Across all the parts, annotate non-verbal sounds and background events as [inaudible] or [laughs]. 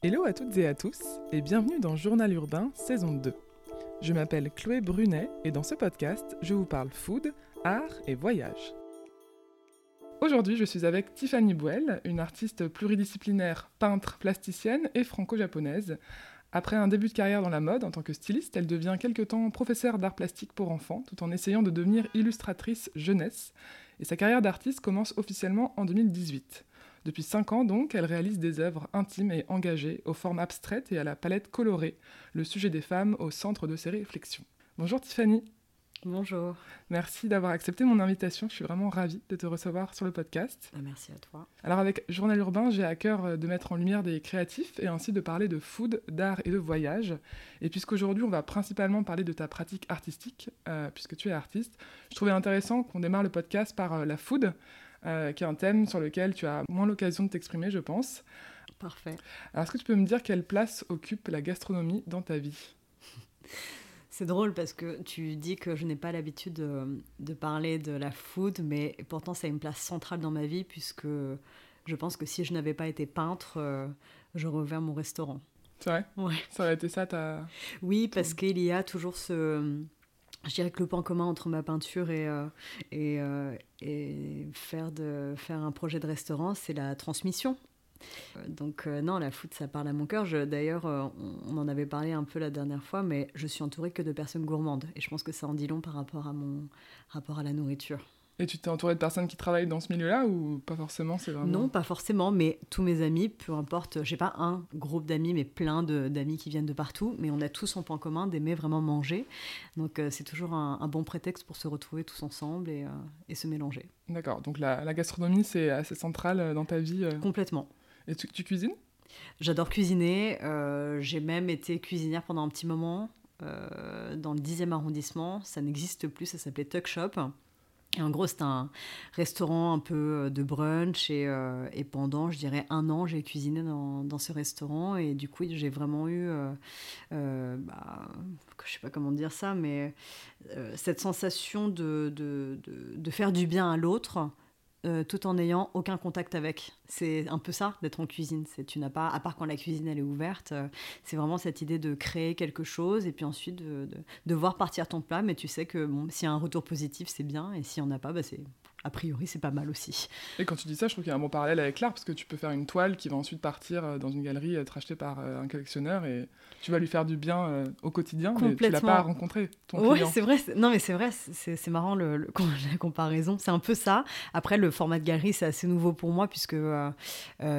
Hello à toutes et à tous et bienvenue dans Journal Urbain saison 2. Je m'appelle Chloé Brunet et dans ce podcast, je vous parle food, art et voyage. Aujourd'hui, je suis avec Tiffany Bouel, une artiste pluridisciplinaire, peintre, plasticienne et franco-japonaise. Après un début de carrière dans la mode en tant que styliste, elle devient quelque temps professeure d'art plastique pour enfants tout en essayant de devenir illustratrice jeunesse. Et sa carrière d'artiste commence officiellement en 2018. Depuis cinq ans donc, elle réalise des œuvres intimes et engagées, aux formes abstraites et à la palette colorée, le sujet des femmes au centre de ses réflexions. Bonjour Tiffany. Bonjour. Merci d'avoir accepté mon invitation. Je suis vraiment ravie de te recevoir sur le podcast. Bah, merci à toi. Alors avec Journal Urbain, j'ai à cœur euh, de mettre en lumière des créatifs et ainsi de parler de food, d'art et de voyage. Et puisqu'aujourd'hui on va principalement parler de ta pratique artistique, euh, puisque tu es artiste, je trouvais intéressant qu'on démarre le podcast par euh, la food, euh, qui est un thème sur lequel tu as moins l'occasion de t'exprimer, je pense. Parfait. Alors, est-ce que tu peux me dire quelle place occupe la gastronomie dans ta vie? C'est drôle parce que tu dis que je n'ai pas l'habitude de, de, parler de la food, mais pourtant ça a une place centrale dans ma vie puisque je pense que si je n'avais pas été peintre, euh, j'aurais ouvert mon restaurant. C'est vrai? Ouais. Ça aurait été ça ta... Oui, parce qu'il y a toujours ce... Je dirais que le point commun entre ma peinture et, euh, euh, et faire, de, faire un projet de restaurant, c'est la transmission. Euh, Donc non, la food, ça parle à mon cœur. D'ailleurs, on, on en avait parlé un peu la dernière fois, mais je suis entourée que de personnes gourmandes. Et je pense que ça en dit long par rapport à mon rapport à la nourriture. Et tu t'es entouré de personnes qui travaillent dans ce milieu-là ou pas forcément C'est vraiment... Non, pas forcément, mais tous mes amis, peu importe, j'ai pas un groupe d'amis, mais plein d'amis qui viennent de partout, mais on a tous en point commun d'aimer vraiment manger. Donc euh, c'est toujours un, un bon prétexte pour se retrouver tous ensemble et, euh, et se mélanger. D'accord, donc la, la gastronomie, c'est assez central euh, dans ta vie. euh. Complètement. Et tu, tu cuisines? J'adore cuisiner. euh, j'ai même été cuisinière pendant un petit moment euh, dans le 10e arrondissement. Ça n'existe plus, ça s'appelait Tuck Shop. En gros, c'est un restaurant un peu euh, de brunch. Et, euh, et pendant, je dirais, un an, j'ai cuisiné dans, ce restaurant. Et du coup, j'ai vraiment eu, euh, bah, je sais pas comment dire ça, mais cette sensation de faire du bien à l'autre euh, tout en n'ayant aucun contact avec. C'est un peu ça d'être en cuisine. C'est tu n'as pas, à part quand la cuisine elle est ouverte, euh, c'est vraiment cette idée de créer quelque chose et puis ensuite de, voir partir ton plat. Mais tu sais que bon, s'il y a un retour positif, c'est bien et s'il n'y en a pas, bah, c'est a priori c'est pas mal aussi. Et quand tu dis ça, je trouve qu'il y a un bon parallèle avec l'art, parce que tu peux faire une toile qui va ensuite partir euh, dans une galerie, être achetée par euh, un collectionneur, et tu vas lui faire du bien euh, au quotidien, mais tu l'as pas rencontré, ton Oui, c'est vrai. c'est- Non, mais c'est vrai, c'est marrant le, le- [laughs] la comparaison. C'est un peu ça. Après, le format de galerie, c'est assez nouveau pour moi puisque, euh,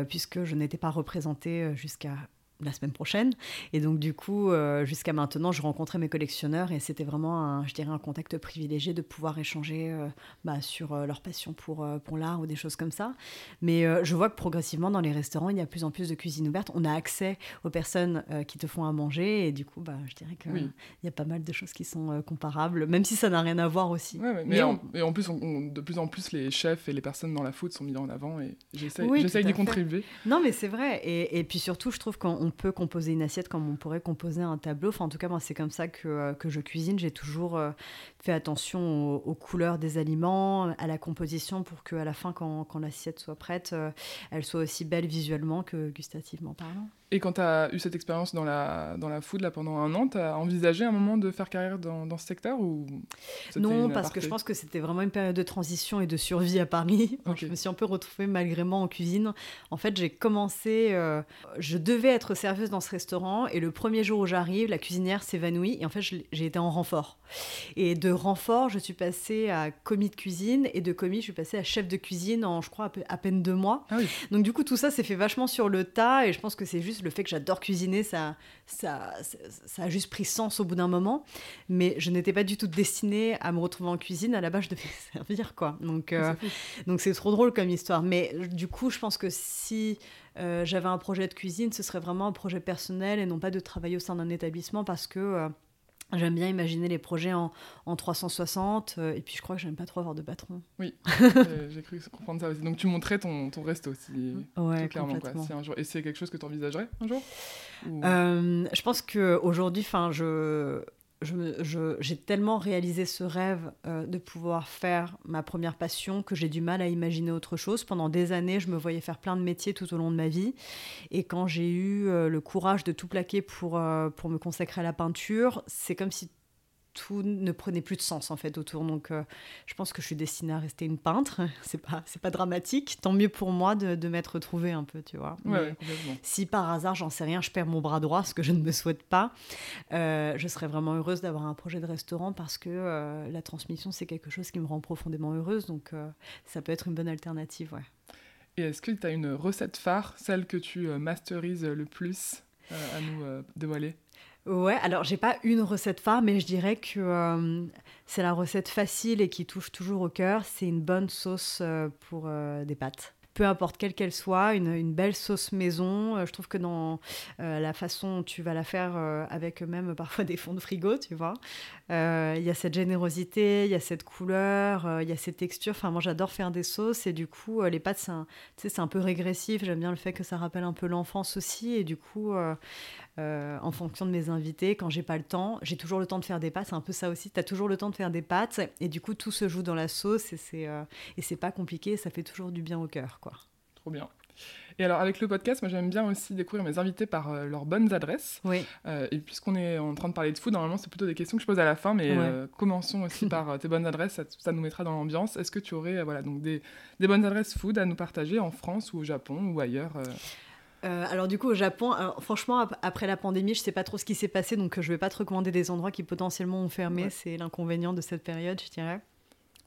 puisque je n'étais pas représentée jusqu'à la semaine prochaine. Et donc, du coup, euh, jusqu'à maintenant, je rencontrais mes collectionneurs et c'était vraiment, un, je dirais, un contact privilégié de pouvoir échanger euh, bah, sur euh, leur passion pour, pour l'art ou des choses comme ça. Mais je vois que progressivement, dans les restaurants, il y a de plus en plus de cuisine ouverte. On a accès aux personnes qui te font à manger et du coup, bah, je dirais que Oui. y a pas mal de choses qui sont comparables, même si ça n'a rien à voir aussi. Ouais, mais, Mais en, et en plus, on- on- de plus en plus, les chefs et les personnes dans la food sont mis en avant, et j'essaye Oui, d'y contribuer. Non, mais c'est vrai. Et, et puis surtout, je trouve qu'on peut composer une assiette comme on pourrait composer un tableau. Enfin, en tout cas, moi, c'est comme ça que, euh, que je cuisine. J'ai toujours euh, fait attention aux, aux couleurs des aliments, à la composition, pour qu'à la fin, quand, quand l'assiette soit prête, euh, elle soit aussi belle visuellement que gustativement parlant. Et quand tu as eu cette expérience dans la, dans la food là, pendant un an, tu as envisagé un moment de faire carrière dans, dans ce secteur ou Non, parce que je pense que c'était vraiment une période de transition et de survie à Paris. [laughs] Ok. Je me suis un peu retrouvée malgré moi en cuisine. En fait, j'ai commencé. euh, je devais être serveuse dans ce restaurant et le premier jour où j'arrive, la cuisinière s'évanouit et en fait, j'ai été en renfort. Et de renfort, je suis passée à commis de cuisine et de commis, je suis passée à chef de cuisine en, je crois, à, peine deux mois. Ah oui, Donc du coup, tout ça s'est fait vachement sur le tas et je pense que c'est juste le fait que j'adore cuisiner, ça, ça, ça, ça a juste pris sens au bout d'un moment. Mais je n'étais pas du tout destinée à me retrouver en cuisine. À la base, je devais [laughs] servir, quoi. Donc euh, donc c'est trop drôle comme histoire. Mais euh, du coup, je pense que si euh, j'avais un projet de cuisine, ce serait vraiment un projet personnel et non pas de travailler au sein d'un établissement parce que... euh, J'aime bien imaginer les projets en, en 360 euh, et puis je crois que j'aime pas trop avoir de patron. J'ai [laughs] j'ai cru comprendre ça aussi. Donc tu montrais ton, ton resto aussi, Ouais, tout clairement. Quoi. complètement. Si un jour... Et c'est quelque chose que tu envisagerais un jour? Ou- Euh, je pense qu'aujourd'hui, enfin, je... j'ai tellement réalisé ce rêve euh, de pouvoir faire ma première passion que j'ai du mal à imaginer autre chose. Pendant des années, je me voyais faire plein de métiers tout au long de ma vie. Et quand j'ai eu euh, le courage de tout plaquer pour, euh, pour me consacrer à la peinture, c'est comme si tout ne prenait plus de sens en fait autour. Donc euh, je pense que je suis destinée à rester une peintre. [laughs] C'est pas c'est pas dramatique. Tant mieux pour moi de, de m'être retrouvée un peu, tu vois. si par hasard j'en sais rien, je perds mon bras droit, ce que je ne me souhaite pas, euh, je serais vraiment heureuse d'avoir un projet de restaurant parce que euh, la transmission c'est quelque chose qui me rend profondément heureuse. Donc ça peut être une bonne alternative, ouais. Et est-ce que tu as une recette phare, celle que tu masterises le plus à nous dévoiler? Ouais, alors j'ai pas une recette phare, mais je dirais que euh, c'est la recette facile et qui touche toujours au cœur. C'est une bonne sauce euh, pour euh, des pâtes peu importe quelle qu'elle soit, une, belle sauce maison. je trouve que dans la façon dont tu vas la faire avec même [laughs] parfois des fonds de frigo, tu vois, il y a cette générosité, il y a cette couleur, il y a cette texture. Enfin, moi j'adore faire des sauces et du coup, les pâtes, c'est un, peu régressif. J'aime bien le fait que ça rappelle un peu l'enfance aussi et du coup, euh, en fonction de mes invités. Quand j'ai pas le temps, j'ai toujours le temps de faire des pâtes. C'est un peu ça aussi. Tu as toujours le temps de faire des pâtes et du coup tout se joue dans la sauce et c'est euh, pas compliqué. Ça fait toujours du bien au cœur. Trop bien. Et alors avec le podcast, moi j'aime bien aussi découvrir mes invités par euh, leurs bonnes adresses. Oui. et puisqu'on est en train de parler de food, normalement c'est plutôt des questions que je pose à la fin, mais commençons aussi par tes bonnes adresses, ça, nous mettra dans l'ambiance. Est-ce que tu aurais voilà, donc des, des, bonnes adresses food à nous partager en France ou au Japon ou ailleurs euh, alors du coup au Japon, franchement après la pandémie, je sais pas trop ce qui s'est passé, donc euh, je vais pas te recommander des endroits qui potentiellement ont fermé. C'est l'inconvénient de cette période, je dirais.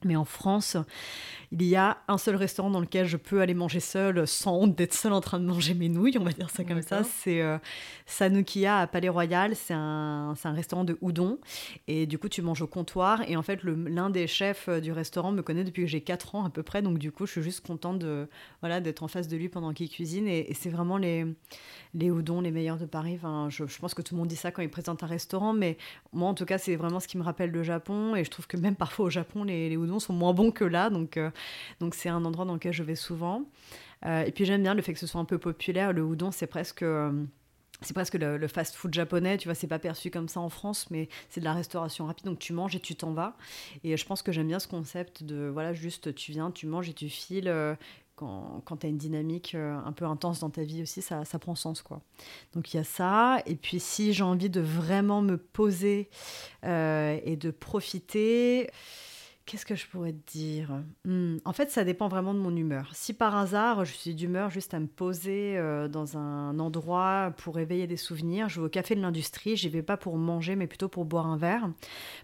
Mais en France, il y a un seul restaurant dans lequel je peux aller manger seul sans honte d'être seul en train de manger mes nouilles, on va dire ça comme ça. C'est euh, Sanukia à Palais Royal. C'est un, un, restaurant de houdon. Et du coup, tu manges au comptoir. Et en fait, l'un des chefs euh, du restaurant me connaît depuis que j'ai 4 ans à peu près. Donc du coup, je suis juste contente de, voilà, d'être en face de lui pendant qu'il cuisine. Et, et c'est vraiment les, les houdons les meilleurs de Paris. Enfin, je, je, pense que tout le monde dit ça quand il présente un restaurant. Mais moi, en tout cas, c'est vraiment ce qui me rappelle le Japon. Et je trouve que même parfois au Japon, les, les houdons sont moins bons que là. Donc, euh, donc c'est un endroit dans lequel je vais souvent. Euh, et puis j'aime bien le fait que ce soit un peu populaire. Le udon, c'est presque euh, c'est presque le, fast-food japonais, tu vois, c'est pas perçu comme ça en France, mais c'est de la restauration rapide, donc tu manges et tu t'en vas. Et je pense que j'aime bien ce concept de, voilà, juste tu viens, tu manges et tu files. quand, quand tu as une dynamique un peu intense dans ta vie aussi, ça, ça prend sens, quoi. Donc il y a ça. Et puis si j'ai envie de vraiment me poser et de profiter... Qu'est-ce que je pourrais te dire? Hmm, En fait, ça dépend vraiment de mon humeur. Si par hasard, je suis d'humeur juste à me poser euh, dans un endroit pour éveiller des souvenirs, je vais au café de l'industrie, j'y vais pas pour manger, mais plutôt pour boire un verre.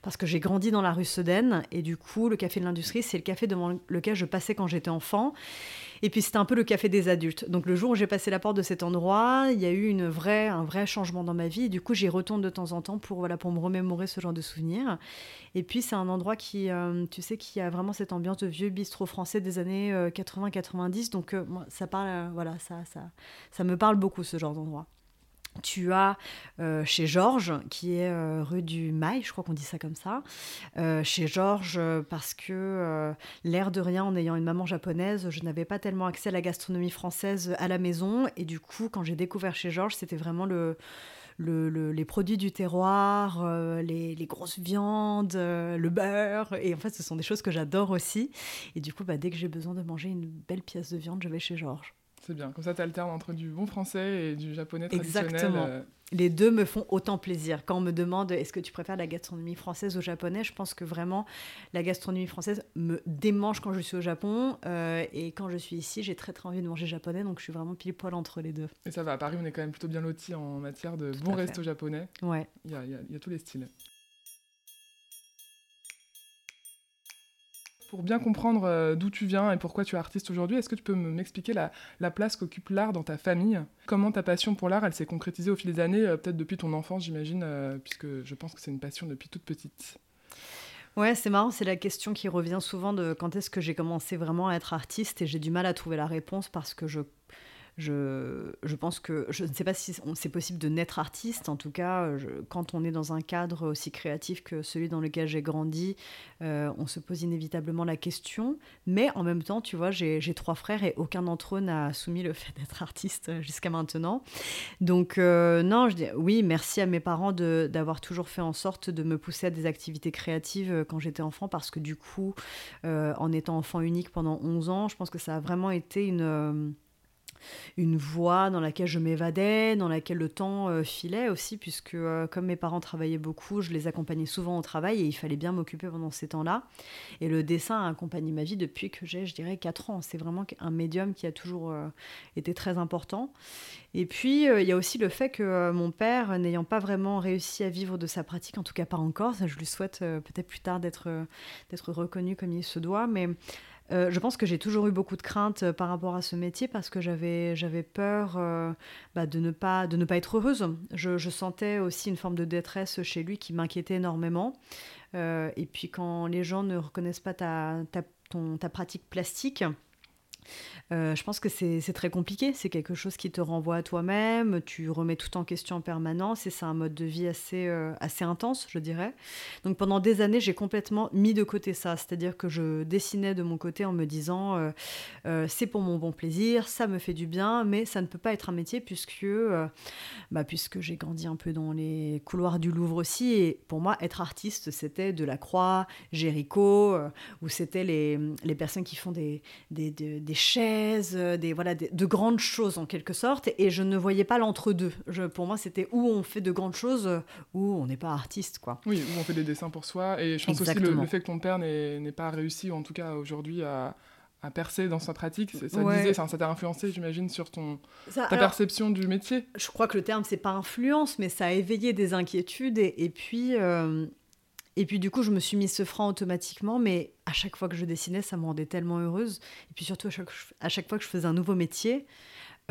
Parce que j'ai grandi dans la rue Sedaine, et du coup, le café de l'industrie, c'est le café devant lequel je passais quand j'étais enfant. Et puis c'était un peu le café des adultes. Donc le jour où j'ai passé la porte de cet endroit, il y a eu un vrai changement dans ma vie. Et du coup, j'y retourne de temps en temps pour, pour me remémorer ce genre de souvenirs. Et puis c'est un endroit qui, euh, tu sais, qui a vraiment cette ambiance de vieux bistrot français des années 80-90. Euh, Donc euh, ça parle, voilà, ça, ça, ça me parle beaucoup ce genre d'endroit. Tu as euh, chez Georges, qui est euh, rue du Mail, je crois qu'on dit ça comme ça. Euh, chez Georges, parce que l'air de rien, en ayant une maman japonaise, je n'avais pas tellement accès à la gastronomie française à la maison. Et du coup, quand j'ai découvert chez Georges, c'était vraiment le, les produits du terroir, les, grosses viandes, le beurre. Et en fait, ce sont des choses que j'adore aussi. Et du coup, bah, dès que j'ai besoin de manger une belle pièce de viande, je vais chez Georges. C'est bien, comme ça tu alternes entre du bon français et du japonais traditionnel. Exactement. Les deux me font autant plaisir. Quand on me demande est-ce que tu préfères la gastronomie française ou japonaise, je pense que vraiment la gastronomie française me démange quand je suis au Japon. Euh, et quand je suis ici, j'ai très très envie de manger japonais, donc je suis vraiment pile poil entre les deux. Et ça va, à Paris, on est quand même plutôt bien lotis en matière de bons restos japonais. Ouais. Il y a, y a tous les styles. Pour bien comprendre euh, d'où tu viens et pourquoi tu es artiste aujourd'hui, est-ce que tu peux m'expliquer la, la, place qu'occupe l'art dans ta famille? Comment ta passion pour l'art, elle s'est concrétisée au fil des années, euh, peut-être depuis ton enfance, j'imagine, euh, puisque je pense que c'est une passion depuis toute petite? Ouais, c'est marrant, c'est la question qui revient souvent de quand est-ce que j'ai commencé vraiment à être artiste et j'ai du mal à trouver la réponse parce que je je, pense que je ne sais pas si c'est possible de naître artiste. En tout cas, quand on est dans un cadre aussi créatif que celui dans lequel j'ai grandi, euh, on se pose inévitablement la question. Mais en même temps, tu vois, j'ai trois frères et aucun d'entre eux n'a soumis le fait d'être artiste jusqu'à maintenant. Donc euh, non, je dis oui, merci à mes parents d'avoir toujours fait en sorte de me pousser à des activités créatives euh, quand j'étais enfant, parce que du coup, en étant enfant unique pendant 11 ans, je pense que ça a vraiment été une une voie dans laquelle je m'évadais, dans laquelle le temps euh, filait aussi, puisque euh, comme mes parents travaillaient beaucoup, je les accompagnais souvent au travail et il fallait bien m'occuper pendant ces temps-là. Et le dessin a accompagné ma vie depuis que j'ai, je dirais, 4 ans. C'est vraiment un médium qui a toujours euh, été très important. Et puis, il y a aussi le fait que mon père, n'ayant pas vraiment réussi à vivre de sa pratique, en tout cas pas encore, je lui souhaite peut-être plus tard d'être reconnu comme il se doit, mais euh, je pense que j'ai toujours eu beaucoup de craintes euh, par rapport à ce métier parce que j'avais, peur euh, bah, de, ne pas, être heureuse. Je, sentais aussi une forme de détresse chez lui qui m'inquiétait énormément. et puis quand les gens ne reconnaissent pas ta, ta pratique plastique, euh, je pense que c'est très compliqué. C'est quelque chose qui te renvoie à toi-même. Tu remets tout en question en permanence et c'est un mode de vie assez, euh, intense, je dirais. Donc pendant des années, j'ai complètement mis de côté ça. C'est-à-dire que je dessinais de mon côté en me disant euh, c'est pour mon bon plaisir, ça me fait du bien, mais ça ne peut pas être un métier puisque, bah, puisque j'ai grandi un peu dans les couloirs du Louvre aussi. Et pour moi, être artiste, c'était de la croix, Géricault, où c'était les, les personnes qui font des, des, des chaises, euh, des, voilà, de grandes choses en quelque sorte, et je ne voyais pas l'entre-deux. Pour moi, c'était où on fait de grandes choses, euh, où on n'est pas artiste. quoi. Oui, où on fait des dessins pour soi, et je pense aussi le, le fait que ton père n'ait pas réussi, ou en tout cas aujourd'hui, à, à percer dans sa pratique. Ça, disait, ça, t'a influencé, j'imagine, sur ton, ta perception du métier. Je crois que le terme, c'est pas influence, mais ça a éveillé des inquiétudes. Et, et puis, euh, et puis du coup, je me suis mis ce franc automatiquement, mais à chaque fois que je dessinais, ça me rendait tellement heureuse. Et puis surtout, à chaque, fois que je faisais un nouveau métier,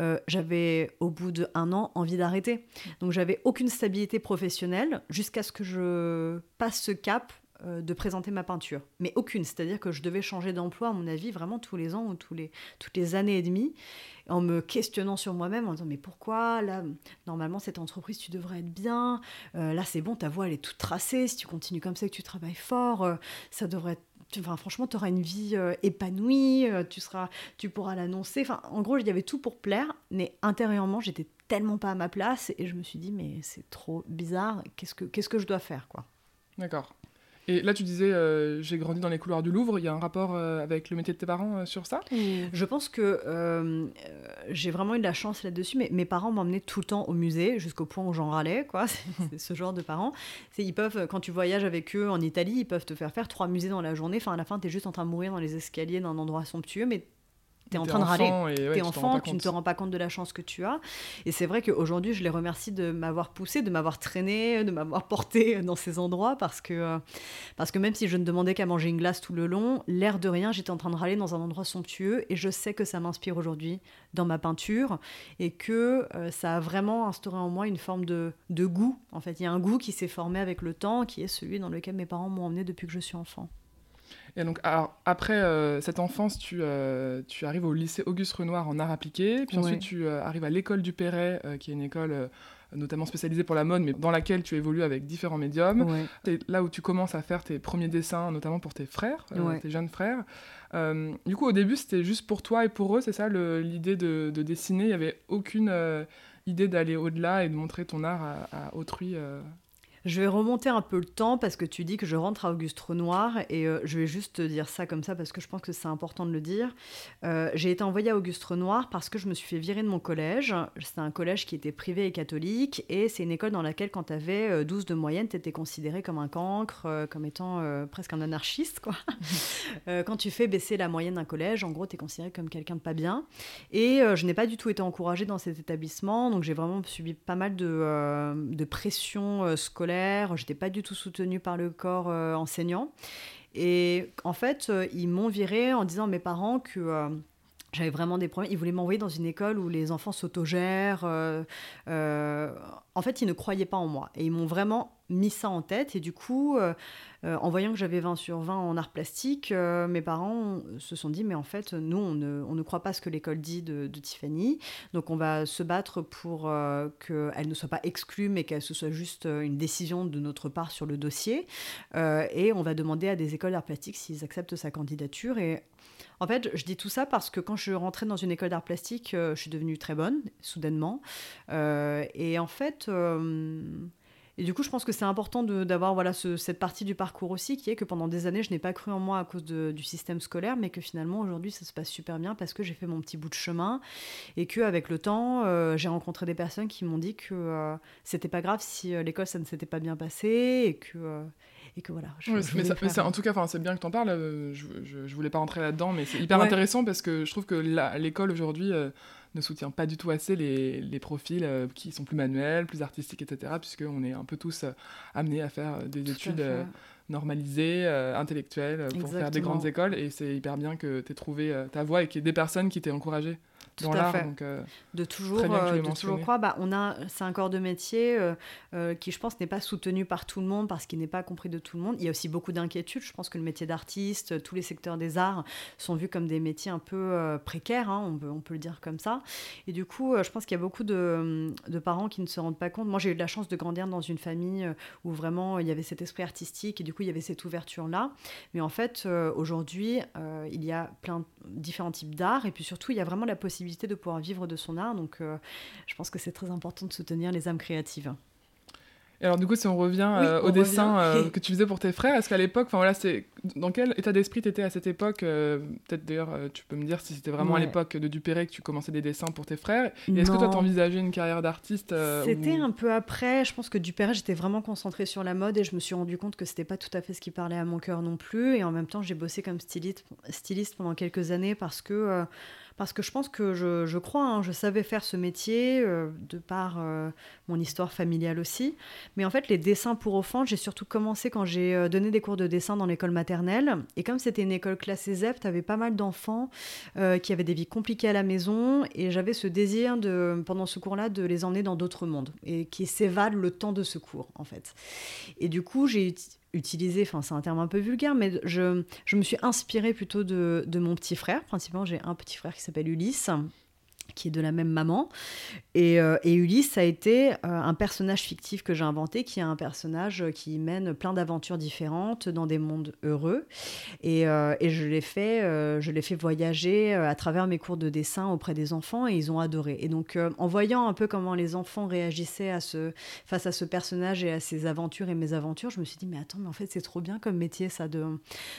euh, j'avais au bout d'un an envie d'arrêter. Donc j'avais aucune stabilité professionnelle jusqu'à ce que je passe ce cap de présenter ma peinture. Mais aucune, c'est-à-dire que je devais changer d'emploi, à mon avis, vraiment tous les ans ou les, toutes les années et demie, en me questionnant sur moi-même, en disant mais pourquoi? Là, normalement cette entreprise, tu devrais être bien, euh, là c'est bon, ta voix elle est toute tracée, si tu continues comme ça que tu travailles fort, euh, ça devrait être Enfin, franchement, tu auras une vie épanouie, tu, seras, tu pourras l'annoncer. Enfin, en gros, il y avait tout pour plaire, mais intérieurement, j'étais tellement pas à ma place et je me suis dit, mais c'est trop bizarre, qu'est-ce que, qu'est-ce que je dois faire quoi? D'accord. Et là, tu disais, euh, j'ai grandi dans les couloirs du Louvre. Il y a un rapport euh, avec le métier de tes parents euh, sur ça? Je pense que j'ai vraiment eu de la chance là-dessus. Mais mes parents m'emmenaient tout le temps au musée, jusqu'au point où j'en râlais. Quoi. [laughs] C'est ce genre de parents. Ils peuvent, quand tu voyages avec eux en Italie, ils peuvent te faire faire trois musées dans la journée. Enfin, à la fin, tu es juste en train de mourir dans les escaliers d'un endroit somptueux, mais es en train de râler. tu es enfant, tu ne te rends pas compte de la chance que tu as. Et c'est vrai qu'aujourd'hui, je les remercie de m'avoir poussé, de m'avoir traîné, de m'avoir porté dans ces endroits parce que, euh, parce que même si je ne demandais qu'à manger une glace tout le long, l'air de rien, j'étais en train de râler dans un endroit somptueux et je sais que ça m'inspire aujourd'hui dans ma peinture et que euh, ça a vraiment instauré en moi une forme de, de goût. En fait, il y a un goût qui s'est formé avec le temps qui est celui dans lequel mes parents m'ont emmené depuis que je suis enfant. Et donc, après euh, cette enfance, tu, euh, tu, arrives au lycée Auguste Renoir en art appliqué, puis ensuite tu euh, arrives à l'école du Perret, qui est une école notamment spécialisée pour la mode, mais dans laquelle tu évolues avec différents médiums. C'est là où tu commences à faire tes premiers dessins, notamment pour tes frères, tes jeunes frères. du coup, au début, c'était juste pour toi et pour eux, c'est ça l'idée de, de, dessiner? Il n'y avait aucune idée d'aller au-delà et de montrer ton art à, à autrui je vais remonter un peu le temps parce que tu dis que je rentre à Auguste Renoir et euh, je vais juste te dire ça comme ça parce que je pense que c'est important de le dire. Euh, j'ai été envoyée à Auguste Renoir parce que je me suis fait virer de mon collège. C'était un collège qui était privé et catholique et c'est une école dans laquelle quand tu avais 12 de moyenne, tu étais considéré comme un cancre, euh, comme étant presque un anarchiste. Quoi. [laughs] quand tu fais baisser la moyenne d'un collège, en gros, tu es considéré comme quelqu'un de pas bien. Et je n'ai pas du tout été encouragée dans cet établissement, donc j'ai vraiment subi pas mal de, de pression scolaire j'étais pas du tout soutenue par le corps euh, enseignant. Et en fait, euh, ils m'ont viré en disant à mes parents que j'avais vraiment des problèmes. Ils voulaient m'envoyer dans une école où les enfants s'autogèrent. Euh, euh, en fait, ils ne croyaient pas en moi. Et ils m'ont vraiment mis ça en tête. Et du coup, euh, en voyant que j'avais 20 sur 20 en art plastique, mes parents se sont dit, mais en fait, nous, on ne, on ne croit pas ce que l'école dit de, Tiffany. Donc, on va se battre pour qu'elle ne soit pas exclue, mais qu'elle soit juste une décision de notre part sur le dossier. et on va demander à des écoles d'art plastique s'ils acceptent sa candidature. Et en fait, je dis tout ça parce que quand je rentrais dans une école d'art plastique, euh, je suis devenue très bonne, soudainement. Euh, et en fait, euh, et du coup, je pense que c'est important d'avoir voilà, cette partie du parcours aussi, qui est que pendant des années, je n'ai pas cru en moi à cause du système scolaire, mais que finalement, aujourd'hui, ça se passe super bien parce que j'ai fait mon petit bout de chemin et qu'avec le temps, j'ai rencontré des personnes qui m'ont dit que c'était pas grave si l'école, ça ne s'était pas bien passé et que et que voilà. mais, en tout cas, c'est bien que tu en parles. Euh, je, je, voulais pas rentrer là-dedans, mais c'est hyper intéressant parce que je trouve que l'école aujourd'hui euh, ne soutient pas du tout assez les, les profils euh, qui sont plus manuels, plus artistiques, etc. Puisqu'on est un peu tous amenés à faire des études normalisées, intellectuelles, pour faire des grandes écoles. Et c'est hyper bien que tu aies trouvé ta voie et qu'il y ait des personnes qui t'aient encouragé tout à fait. Euh, de toujours, euh, de toujours croire. Bah, on a, c'est un corps de métier euh, qui, je pense, n'est pas soutenu par tout le monde parce qu'il n'est pas compris de tout le monde. Il y a aussi beaucoup d'inquiétudes. Je pense que le métier d'artiste, tous les secteurs des arts sont vus comme des métiers un peu précaires, hein, on, peut, on peut le dire comme ça. Et du coup, je pense qu'il y a beaucoup de, de, parents qui ne se rendent pas compte. Moi, j'ai eu de la chance de grandir dans une famille où vraiment il y avait cet esprit artistique et du coup, il y avait cette ouverture-là. Mais en fait, aujourd'hui, il y a plein différents types d'art et puis surtout, il y a vraiment la possibilité de pouvoir vivre de son art. Donc, euh, je pense que c'est très important de soutenir les âmes créatives. Et alors, du coup, si on revient euh, au dessin euh, [laughs] que tu faisais pour tes frères, est-ce qu'à l'époque, enfin voilà, c'est dans quel état d'esprit tu étais à cette époque Peut-être d'ailleurs, tu peux me dire si c'était vraiment à l'époque de Dupéré que tu commençais des dessins pour tes frères. est-ce que toi, t'envisageais une carrière d'artiste C'était un peu après. Je pense que Dupéré, j'étais vraiment concentrée sur la mode et je me suis rendu compte que c'était pas tout à fait ce qui parlait à mon cœur non plus. Et en même temps, j'ai bossé comme styliste, styliste pendant quelques années parce que parce que je pense que je, crois, hein, je savais faire ce métier euh, de par euh, mon histoire familiale aussi. Mais en fait, les dessins pour enfants, j'ai surtout commencé quand j'ai euh, donné des cours de dessin dans l'école maternelle. Et comme c'était une école classée ZEP, tu avais pas mal d'enfants qui avaient des vies compliquées à la maison. Et j'avais ce désir, de, pendant ce cours-là, de les emmener dans d'autres mondes et qui s'évadent le temps de ce cours, en fait. Et du coup, j'ai utiliser, enfin c'est un terme un peu vulgaire, mais je, je me suis inspirée plutôt de, de mon petit frère. Principalement, j'ai un petit frère qui s'appelle Ulysse, qui est de la même maman. Et, euh, et Ulysse, a été euh, un personnage fictif que j'ai inventé, qui est un personnage qui mène plein d'aventures différentes dans des mondes heureux. Et, euh, et je l'ai fait, je l'ai fait voyager à travers mes cours de dessin auprès des enfants et ils ont adoré. Et donc, en voyant un peu comment les enfants réagissaient à ce, face à ce personnage et à ses aventures et mes aventures, je me suis dit, mais attends, mais en fait, c'est trop bien comme métier, ça, de,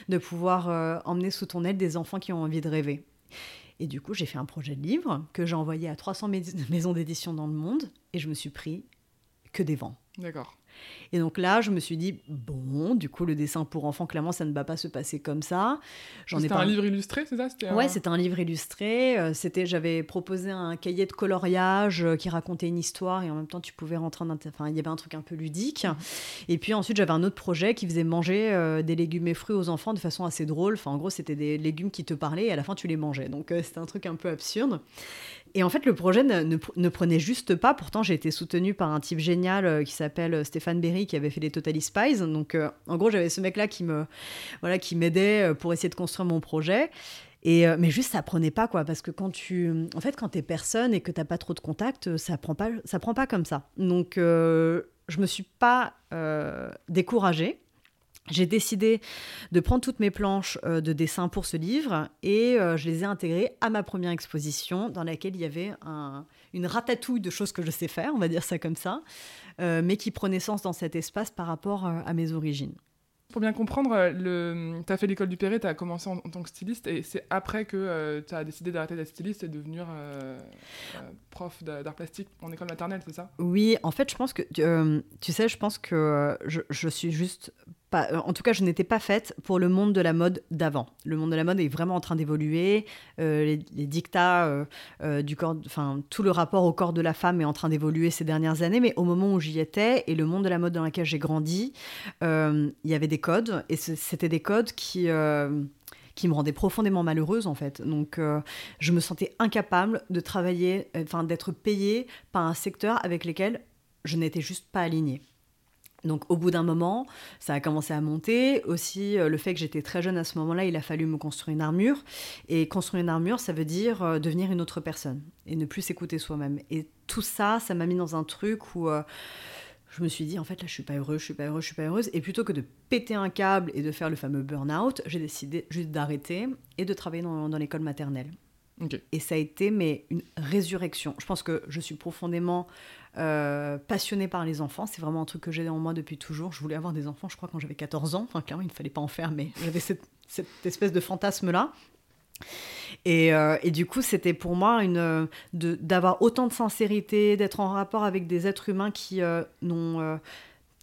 de pouvoir emmener sous ton aile des enfants qui ont envie de rêver. Et du coup, j'ai fait un projet de livre que j'ai envoyé à 300 maisons d'édition dans le monde et je me suis pris que des vents. D'accord. Et donc là, je me suis dit, bon, du coup, le dessin pour enfants, clairement, ça ne va pas se passer comme ça. J'en ai un livre illustré, c'est ça? Ouais, c'était un livre illustré. Euh, c'était, j'avais proposé un cahier de coloriage euh, qui racontait une histoire et en même temps, tu pouvais rentrer en... Enfin, il y avait un truc un peu ludique. Et puis ensuite, j'avais un autre projet qui faisait manger euh, des légumes et fruits aux enfants de façon assez drôle. Enfin, en gros, c'était des légumes qui te parlaient et à la fin, tu les mangeais. Donc, c'était un truc un peu absurde. Et en fait, le projet ne, prenait juste pas. Pourtant, j'ai été soutenue par un type génial euh, qui s'appelle euh, Stéphane Berry, qui avait fait les Totally Spies. Donc, euh, en gros, j'avais ce mec-là qui me, voilà, qui m'aidait pour essayer de construire mon projet. Et, mais juste, ça prenait pas, quoi. Parce que quand tu. En fait, quand t'es personne et que t'as pas trop de contacts, ça prend pas, ça prend pas comme ça. Donc, je me suis pas découragée j'ai décidé de prendre toutes mes planches euh, de dessin pour ce livre et euh, je les ai intégrées à ma première exposition dans laquelle il y avait une ratatouille de choses que je sais faire, on va dire ça comme ça, euh, mais qui prenait sens dans cet espace par rapport à mes origines. Pour bien comprendre, tu as fait l'école du Perret, tu as commencé en, tant que styliste, et c'est après que tu as décidé d'arrêter d'être styliste et de devenir prof d'art plastique en école maternelle, c'est ça? Oui, en fait, je pense que, tu sais, je pense que je, je suis juste euh, en tout cas, je n'étais pas faite pour le monde de la mode d'avant. Le monde de la mode est vraiment en train d'évoluer. Euh, les, dictats euh, du corps, enfin tout le rapport au corps de la femme est en train d'évoluer ces dernières années. Mais au moment où j'y étais et le monde de la mode dans lequel j'ai grandi, il y avait des codes et c'était des codes qui qui me rendaient profondément malheureuse en fait. Donc je me sentais incapable de travailler, enfin d'être payée par un secteur avec lequel je n'étais juste pas alignée. Donc au bout d'un moment, ça a commencé à monter. Aussi, euh, le fait que j'étais très jeune à ce moment-là, il a fallu me construire une armure. Et construire une armure, ça veut dire euh, devenir une autre personne et ne plus s'écouter soi-même. Et tout ça, ça m'a mis dans un truc où euh, je me suis dit, en fait, là, je suis pas heureuse, je suis pas heureuse, je suis pas heureuse. Et plutôt que de péter un câble et de faire le fameux burn-out, j'ai décidé juste d'arrêter et de travailler dans, l'école maternelle. Et ça a été mais une résurrection. Je pense que je suis profondément euh, passionnée par les enfants. C'est vraiment un truc que j'ai en moi depuis toujours. Je voulais avoir des enfants, je crois, quand j'avais 14 ans. Enfin, clairement, il ne fallait pas en faire, mais j'avais cette, espèce de fantasme-là. Euh, et, du coup, c'était pour moi une, d'avoir autant de sincérité, d'être en rapport avec des êtres humains qui euh, n'ont.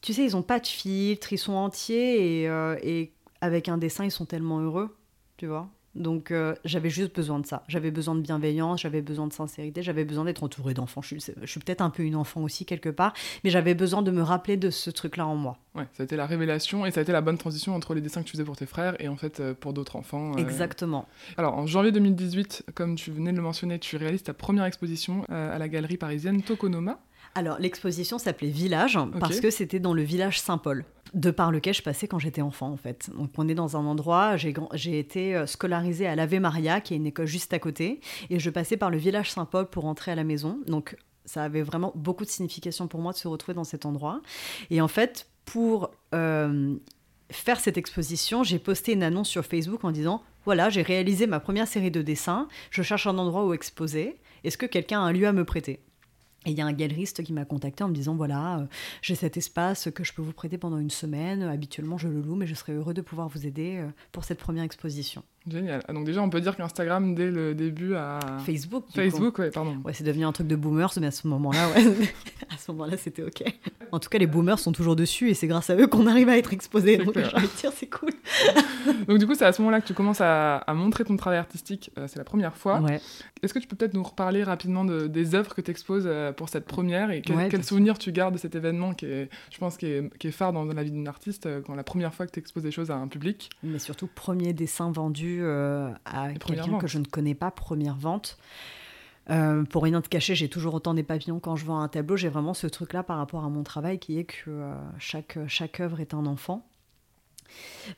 tu sais, ils n'ont pas de filtre, ils sont entiers et, et avec un dessin, ils sont tellement heureux, tu vois. Donc euh, j'avais juste besoin de ça. J'avais besoin de bienveillance, j'avais besoin de sincérité, j'avais besoin d'être entourée d'enfants. Je suis, peut-être un peu une enfant aussi quelque part, mais j'avais besoin de me rappeler de ce truc-là en moi. Ouais, ça a été la révélation et ça a été la bonne transition entre les dessins que tu faisais pour tes frères et en fait euh, pour d'autres enfants. Euh. Exactement. Alors en janvier 2018, comme tu venais de le mentionner, tu réalises ta première exposition à la galerie parisienne Tokonoma. Alors l'exposition s'appelait Village parce que c'était dans le village Saint-Paul de par lequel je passais quand j'étais enfant en fait. Donc on est dans un endroit, j'ai été euh, scolarisée à l'Ave Maria, qui est une école juste à côté, et je passais par le village Saint-Paul pour rentrer à la maison. Donc ça avait vraiment beaucoup de signification pour moi de se retrouver dans cet endroit. Et en fait, pour euh, faire cette exposition, j'ai posté une annonce sur Facebook en disant voilà, j'ai réalisé ma première série de dessins, je cherche un endroit où exposer. Est-ce que quelqu'un a un lieu à me prêter? Et il y a un galeriste qui m'a contacté en me disant voilà, euh, j'ai cet espace que je peux vous prêter pendant une semaine. Habituellement, je le loue, mais je serais heureux de pouvoir vous aider euh, pour cette première exposition. Génial. Ah, donc déjà, on peut dire qu'Instagram, dès le début, a... Facebook. Facebook, ouais, pardon. Ouais, c'est devenu un truc de boomers, mais à ce moment-là, ouais, [laughs] à ce moment-là, c'était OK. En tout cas, les boomers sont toujours dessus, et c'est grâce à eux qu'on arrive à être exposé. Donc, j'ai envie de dire, c'est cool. [laughs] donc, du coup, c'est à ce moment-là que tu commences à, montrer ton travail artistique. Euh, c'est la première fois. Ouais. Est-ce que tu peux peut-être nous reparler rapidement de, des œuvres que tu exposes euh, pour cette première et quel, quel souvenir tu gardes de cet événement qui est, je pense, qui est, qui est phare dans la vie d'une artiste, euh, quand la première fois que tu exposes des choses à un public? Mais surtout, premier dessin vendu à quelqu'un que je ne connais pas, première vente. Euh, pour rien te cacher, j'ai toujours autant des papillons quand je vends un tableau. J'ai vraiment ce truc-là par rapport à mon travail qui est que euh, chaque, chaque œuvre est un enfant.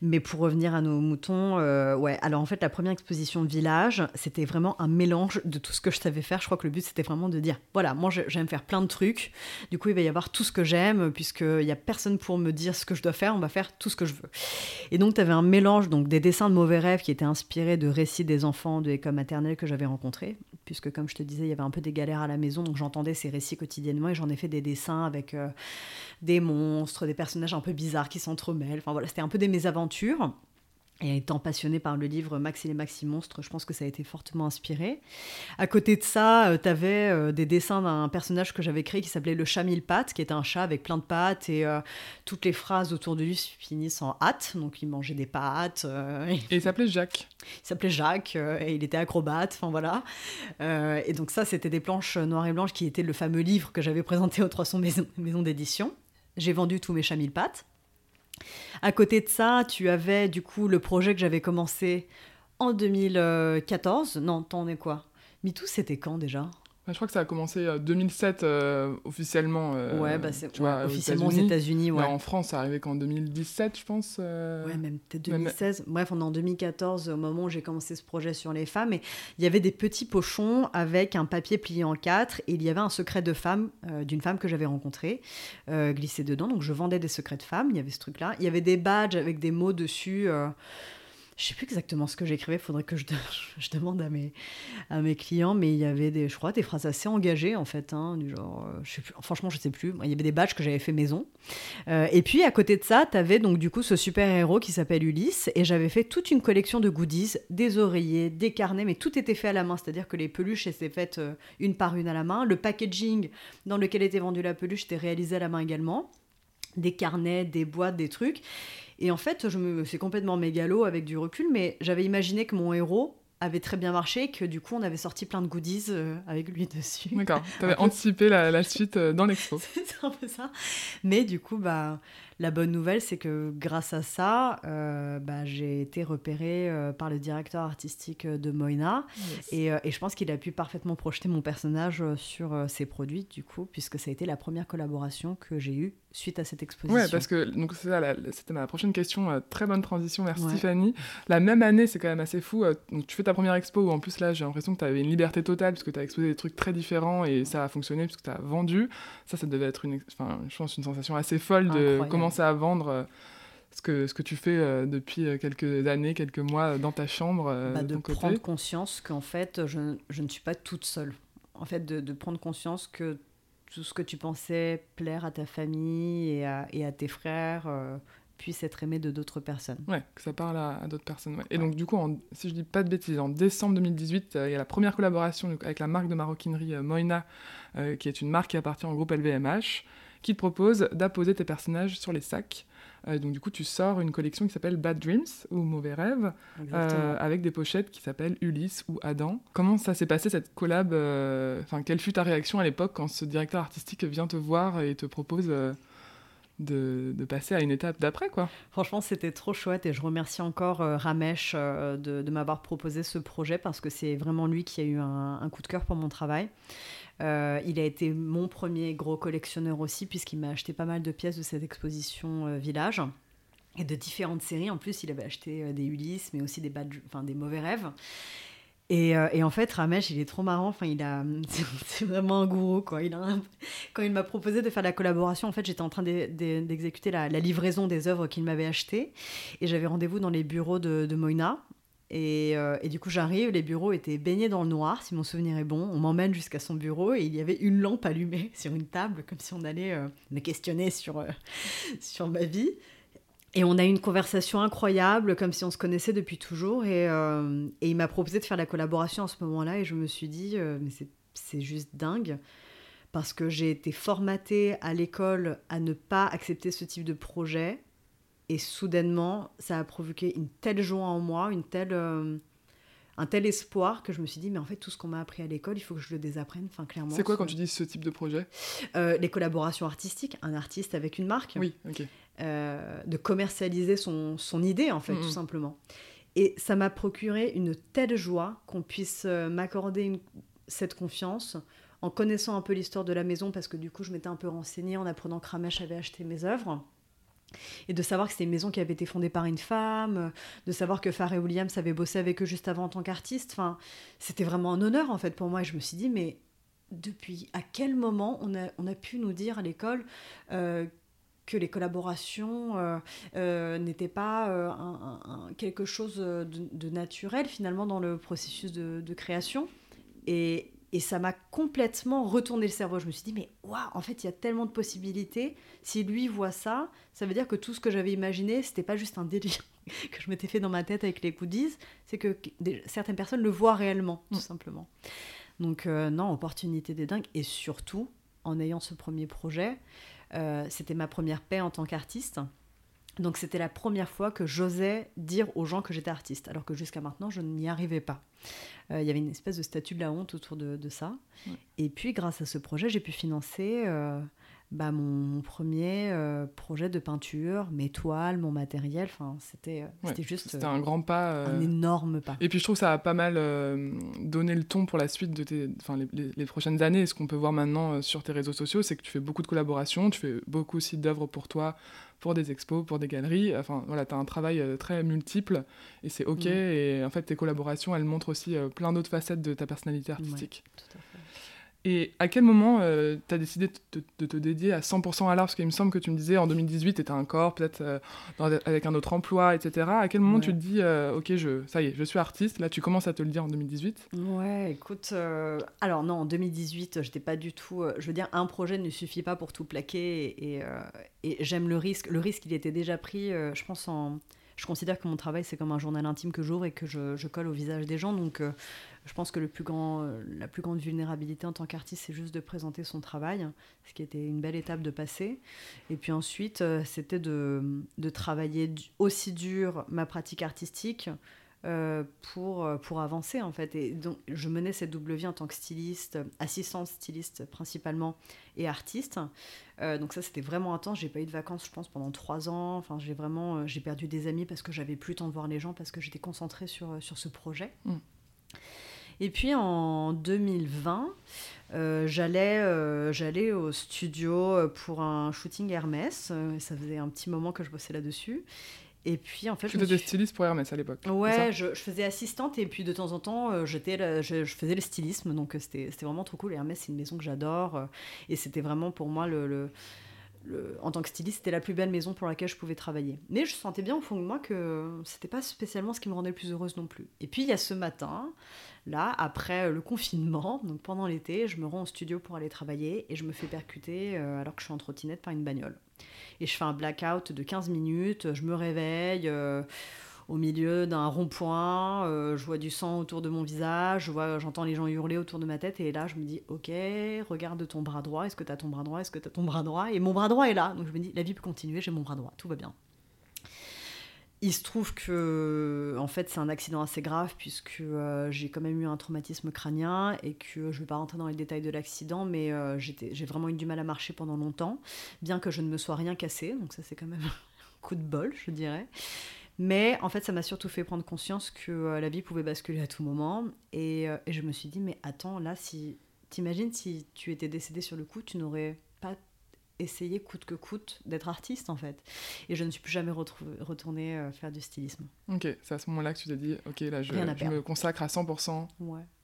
Mais pour revenir à nos moutons, euh, ouais, alors en fait, la première exposition village, c'était vraiment un mélange de tout ce que je savais faire. Je crois que le but, c'était vraiment de dire voilà, moi, j'aime faire plein de trucs. Du coup, il va y avoir tout ce que j'aime, puisqu'il n'y a personne pour me dire ce que je dois faire. On va faire tout ce que je veux. Et donc, tu avais un mélange donc, des dessins de mauvais rêves qui étaient inspirés de récits des enfants de l'école maternelle que j'avais rencontrés, puisque, comme je te disais, il y avait un peu des galères à la maison. Donc, j'entendais ces récits quotidiennement et j'en ai fait des dessins avec euh, des monstres, des personnages un peu bizarres qui s'entremêlent. Enfin, voilà, c'était un peu des mésaventures et étant passionné par le livre Max et les Maxi Monstres, je pense que ça a été fortement inspiré. À côté de ça, euh, tu avais euh, des dessins d'un personnage que j'avais créé qui s'appelait le chat mille pattes, qui était un chat avec plein de pattes et euh, toutes les phrases autour de lui finissent en hâte, donc il mangeait des pâtes. et il s'appelait Jacques. Il s'appelait Jacques et il était acrobate, enfin voilà. et donc ça, c'était des planches noires et blanches qui étaient le fameux livre que j'avais présenté aux 300 [laughs] maisons, maisons d'édition. J'ai vendu tous mes chats mille pattes. À côté de ça, tu avais du coup le projet que j'avais commencé en 2014. Non, t'en es quoi? MeToo, c'était quand déjà? Je crois que ça a commencé en euh, 2007 euh, officiellement. Euh, ouais, bah c'est officiellement aux États-Unis. Ouais. en France, ça arrivait qu'en 2017, je pense. Ouais, même peut-être 2016. Bref, on est en 2014 au moment où j'ai commencé ce projet sur les femmes. Et il y avait des petits pochons avec un papier plié en quatre. Et il y avait un secret de femme, d'une femme que j'avais rencontrée, glissé dedans. Donc je vendais des secrets de femmes. Il y avait ce truc-là. Il y avait des badges avec des mots dessus je sais plus exactement ce que j'écrivais, il faudrait que [laughs] je, demande à mes, à mes clients, mais il y avait des, je crois, des phrases assez engagées en fait, hein, du genre, euh, je sais plus, franchement, je sais plus. Il y avait des badges que j'avais fait maison. Euh, et puis à côté de ça, tu avais donc du coup ce super héros qui s'appelle Ulysse, et j'avais fait toute une collection de goodies, des oreillers, des carnets, mais tout était fait à la main, c'est-à-dire que les peluches étaient faites euh, une par une à la main. Le packaging dans lequel était vendue la peluche était réalisé à la main également des carnets, des boîtes, des trucs. Et en fait, je me, c'est complètement mégalo avec du recul, mais j'avais imaginé que mon héros avait très bien marché, que du coup on avait sorti plein de goodies euh, avec lui dessus. D'accord, [laughs] tu avais anticipé la, suite euh, dans l'expo. [laughs] c'est un peu ça. Mais du coup, bah, la bonne nouvelle, c'est que grâce à ça, euh, bah, j'ai été repérée euh, par le directeur artistique de Moina. Et, et, je pense qu'il a pu parfaitement projeter mon personnage sur ses produits, du coup, puisque ça a été la première collaboration que j'ai eue suite à cette exposition. Ouais, parce que donc c'était ma prochaine question. très bonne transition vers Stéphanie. La même année, c'est quand même assez fou. donc tu fais ta première expo où en plus là, j'ai l'impression que tu avais une liberté totale parce que tu as exposé des trucs très différents et ça a fonctionné parce que tu as vendu. Ça, ça devait être une, enfin, je pense, une sensation assez folle de commencer à vendre euh, ce que, ce que tu fais euh, depuis euh, quelques années, quelques mois dans ta chambre. Bah, de prendre conscience qu'en fait, je, je, ne suis pas toute seule. En fait, de, de, prendre conscience que tout ce que tu pensais plaire à ta famille et à, et à tes frères puisse être aimé de d'autres personnes. Ouais, que ça parle à, d'autres personnes. Et donc, du coup, si je dis pas de bêtises, en décembre 2018, il y a la première collaboration avec la marque de maroquinerie Moina, qui est une marque qui appartient au groupe LVMH qui te propose d'apposer tes personnages sur les sacs. Euh, donc du coup, tu sors une collection qui s'appelle Bad Dreams ou Mauvais Rêves, euh, avec des pochettes qui s'appellent Ulysse ou Adam. Comment ça s'est passé cette collab euh, Enfin, quelle fut ta réaction à l'époque quand ce directeur artistique vient te voir et te propose de, de, passer à une étape d'après quoi? Franchement, c'était trop chouette et je remercie encore Ramesh de, de m'avoir proposé ce projet parce que c'est vraiment lui qui a eu un, un coup de cœur pour mon travail. Euh, il a été mon premier gros collectionneur aussi, puisqu'il m'a acheté pas mal de pièces de cette exposition euh, Village. Et de différentes séries. En plus, il avait acheté euh, des Ulysses, mais aussi des, enfin, des mauvais rêves. Et, en fait, Ramesh, il est trop marrant. Enfin, il a, [laughs] c'est vraiment un gourou, quoi. Il a Quand il m'a proposé de faire la collaboration, en fait, j'étais en train d'exécuter la, livraison des œuvres qu'il m'avait achetées, et j'avais rendez-vous dans les bureaux de, de Euh, et, du coup, j'arrive, les bureaux étaient baignés dans le noir, si mon souvenir est bon. On m'emmène jusqu'à son bureau et il y avait une lampe allumée [laughs] sur une table, comme si on allait euh, me questionner sur, euh, [laughs] sur ma vie. Et on a eu une conversation incroyable, comme si on se connaissait depuis toujours. Et, et il m'a proposé de faire la collaboration en ce moment-là. Et je me suis dit, mais c'est juste dingue. Parce que j'ai été formatée à l'école à ne pas accepter ce type de projet et soudainement, ça a provoqué une telle joie en moi, une telle, euh, un tel espoir que je me suis dit, mais en fait, tout ce qu'on m'a appris à l'école, il faut que je le désapprenne. Enfin, clairement. C'est quoi quand tu dis ce type de projet? Euh, Les collaborations artistiques, un artiste avec une marque. Oui, ok. Euh, de commercialiser son, son, idée, en fait, tout simplement. Et ça m'a procuré une telle joie qu'on puisse m'accorder cette confiance en connaissant un peu l'histoire de la maison, parce que du coup, je m'étais un peu renseignée en apprenant que Ramesh avait acheté mes œuvres. Et de savoir que c'était une maison qui avait été fondée par une femme, de savoir que Farrell Williams avait bossé avec eux juste avant en tant qu'artiste. Enfin, c'était vraiment un honneur en fait pour moi. Et je me suis dit, mais depuis à quel moment on a, on a pu nous dire à l'école euh, que les collaborations euh, euh, n'étaient pas quelque chose de, naturel finalement dans le processus de, de création? Et, et ça m'a complètement retourné le cerveau. Je me suis dit, mais waouh, en fait, il y a tellement de possibilités. Si lui voit ça, ça veut dire que tout ce que j'avais imaginé, c'était pas juste un délire [laughs] que je m'étais fait dans ma tête avec les goodies, c'est que certaines personnes le voient réellement, tout mm. simplement. Donc, euh, non, opportunité des dingues. Et surtout, en ayant ce premier projet, euh, c'était ma première paix en tant qu'artiste. Donc c'était la première fois que j'osais dire aux gens que j'étais artiste, alors que jusqu'à maintenant, je n'y arrivais pas. Euh, il y avait une espèce de statut de la honte autour de, ça. Et puis, grâce à ce projet, j'ai pu financer euh, bah, mon, premier euh, projet de peinture, mes toiles, mon matériel. Enfin, c'était juste. C'était un grand pas. Un énorme pas. Et puis, je trouve que ça a pas mal donné le ton pour la suite de tes, enfin, les, les, prochaines années. ce qu'on peut voir maintenant sur tes réseaux sociaux, c'est que tu fais beaucoup de collaborations, tu fais beaucoup aussi d'œuvres pour toi pour des expos, pour des galeries. Enfin, voilà, tu as un travail euh, très multiple et c'est OK. Et en fait, tes collaborations, elles montrent aussi euh, plein d'autres facettes de ta personnalité artistique. tout à fait. Et à quel moment euh, tu as décidé de, te dédier à 100% à l'art? Parce qu'il me semble que tu me disais en 2018, tu étais un corps, peut-être euh, avec un autre emploi, etc. À quel moment tu te dis, euh, ok, je, ça y est, je suis artiste Là, tu commences à te le dire en 2018 Ouais, écoute, alors non, en 2018, j'étais pas du tout. je veux dire, un projet ne suffit pas pour tout plaquer. Et, et j'aime le risque. Le risque, il était déjà pris, je pense, en je considère que mon travail, c'est comme un journal intime que j'ouvre et que je, colle au visage des gens. Donc, je pense que euh, la plus grande vulnérabilité en tant qu'artiste, c'est juste de présenter son travail, ce qui était une belle étape de passer. Et puis ensuite, euh, c'était de, travailler aussi dur ma pratique artistique euh, pour, euh, pour avancer en fait. Et donc je menais cette double vie en tant que styliste, assistante styliste principalement et artiste. Euh, donc ça c'était vraiment intense. J'ai pas eu de vacances je pense pendant trois ans. Enfin j'ai vraiment j'ai perdu des amis parce que j'avais plus le temps de voir les gens parce que j'étais concentrée sur, sur ce projet. Mm. Et puis en 2020, j'allais, j'allais au studio pour un shooting Hermès. ça faisait un petit moment que je bossais là-dessus. Et puis en fait, tu étais styliste pour Hermès à l'époque. Ouais, je, je, faisais assistante et puis de temps en temps, euh, je, je, faisais le stylisme, donc euh, c'était vraiment trop cool. Hermès, c'est une maison que j'adore euh, et c'était vraiment pour moi le, le, en tant que styliste, c'était la plus belle maison pour laquelle je pouvais travailler. Mais je sentais bien au fond de moi que c'était pas spécialement ce qui me rendait le plus heureuse non plus. Et puis il y a ce matin, là, après le confinement, donc pendant l'été, je me rends au studio pour aller travailler et je me fais percuter alors que je suis en trottinette par une bagnole et je fais un blackout de 15 minutes, je me réveille euh, au milieu d'un rond-point, euh, je vois du sang autour de mon visage, je vois, j'entends les gens hurler autour de ma tête, et là je me dis, ok, regarde ton bras droit, est-ce que tu as ton bras droit, est-ce que tu as ton bras droit Et mon bras droit est là, donc je me dis, la vie peut continuer, j'ai mon bras droit, tout va bien. Il se trouve que, en fait, c'est un accident assez grave puisque euh, j'ai quand même eu un traumatisme crânien et que je ne vais pas rentrer dans les détails de l'accident, mais euh, j'ai vraiment eu du mal à marcher pendant longtemps, bien que je ne me sois rien cassé. Donc ça, c'est quand même [laughs] un coup de bol, je dirais. Mais en fait, ça m'a surtout fait prendre conscience que euh, la vie pouvait basculer à tout moment. Et, et, je me suis dit, mais attends, là, si t'imagines si tu étais décédé sur le coup, tu n'aurais pas essayer coûte que coûte d'être artiste en fait. Et je ne suis plus jamais retournée euh, faire du stylisme. Ok, c'est à ce moment-là que tu t'es dit, ok, là je, me consacre à 100%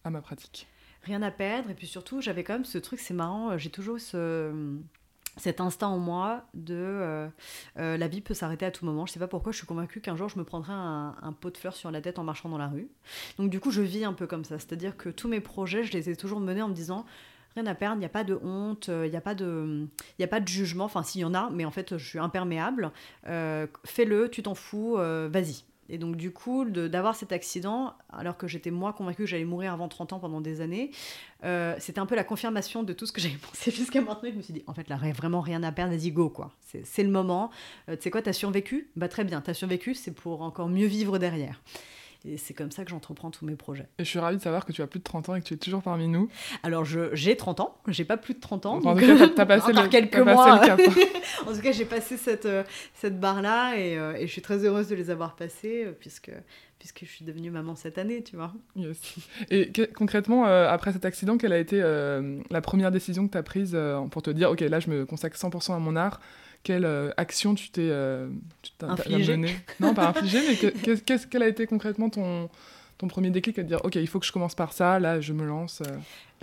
à ma pratique. Rien à perdre, et puis surtout j'avais quand même ce truc, c'est marrant, euh, j'ai toujours ce, cet instinct en moi de euh, la vie peut s'arrêter à tout moment. Je sais pas pourquoi, je suis convaincue qu'un jour je me prendrai un, pot de fleurs sur la tête en marchant dans la rue. Donc du coup, je vis un peu comme ça. C'est-à-dire que tous mes projets, je les ai toujours menés en me disant rien à perdre, il n'y a pas de honte, il n'y a, pas de, a pas de jugement, enfin s'il y en a, mais en fait je suis imperméable, euh, fais-le, tu t'en fous, euh, vas-y. Et donc du coup, d'avoir cet accident, alors que j'étais moi convaincue que j'allais mourir avant 30 ans pendant des années, euh, c'était un peu la confirmation de tout ce que j'avais [laughs] pensé jusqu'à maintenant. Je me suis dit, en fait, là, vraiment rien à perdre, vas-y, go, quoi. C'est le moment. tu sais quoi, t'as survécu? Bah très bien, t'as survécu, c'est pour encore mieux vivre derrière. Et c'est comme ça que j'entreprends tous mes projets. Et je suis ravie de savoir que tu as plus de 30 ans et que tu es toujours parmi nous. Alors, j'ai 30 ans, j'ai pas plus de 30 ans. en tout cas, [laughs] t'as passé, le, quelques mois. Passé le cap. [laughs] en tout cas, j'ai passé cette, euh, cette barre-là et, euh, et, je suis très heureuse de les avoir passées euh, puisque, puisque je suis devenue maman cette année, tu vois. Yes. Et concrètement, après cet accident, quelle a été la première décision que tu as prise pour te dire, OK, là, je me consacre 100% à mon art quelle euh, action tu t'es euh, menée? Non, pas infligée, mais qu'est-ce quel a été concrètement ton, ton premier déclic à te dire, ok, il faut que je commence par ça, là, je me lance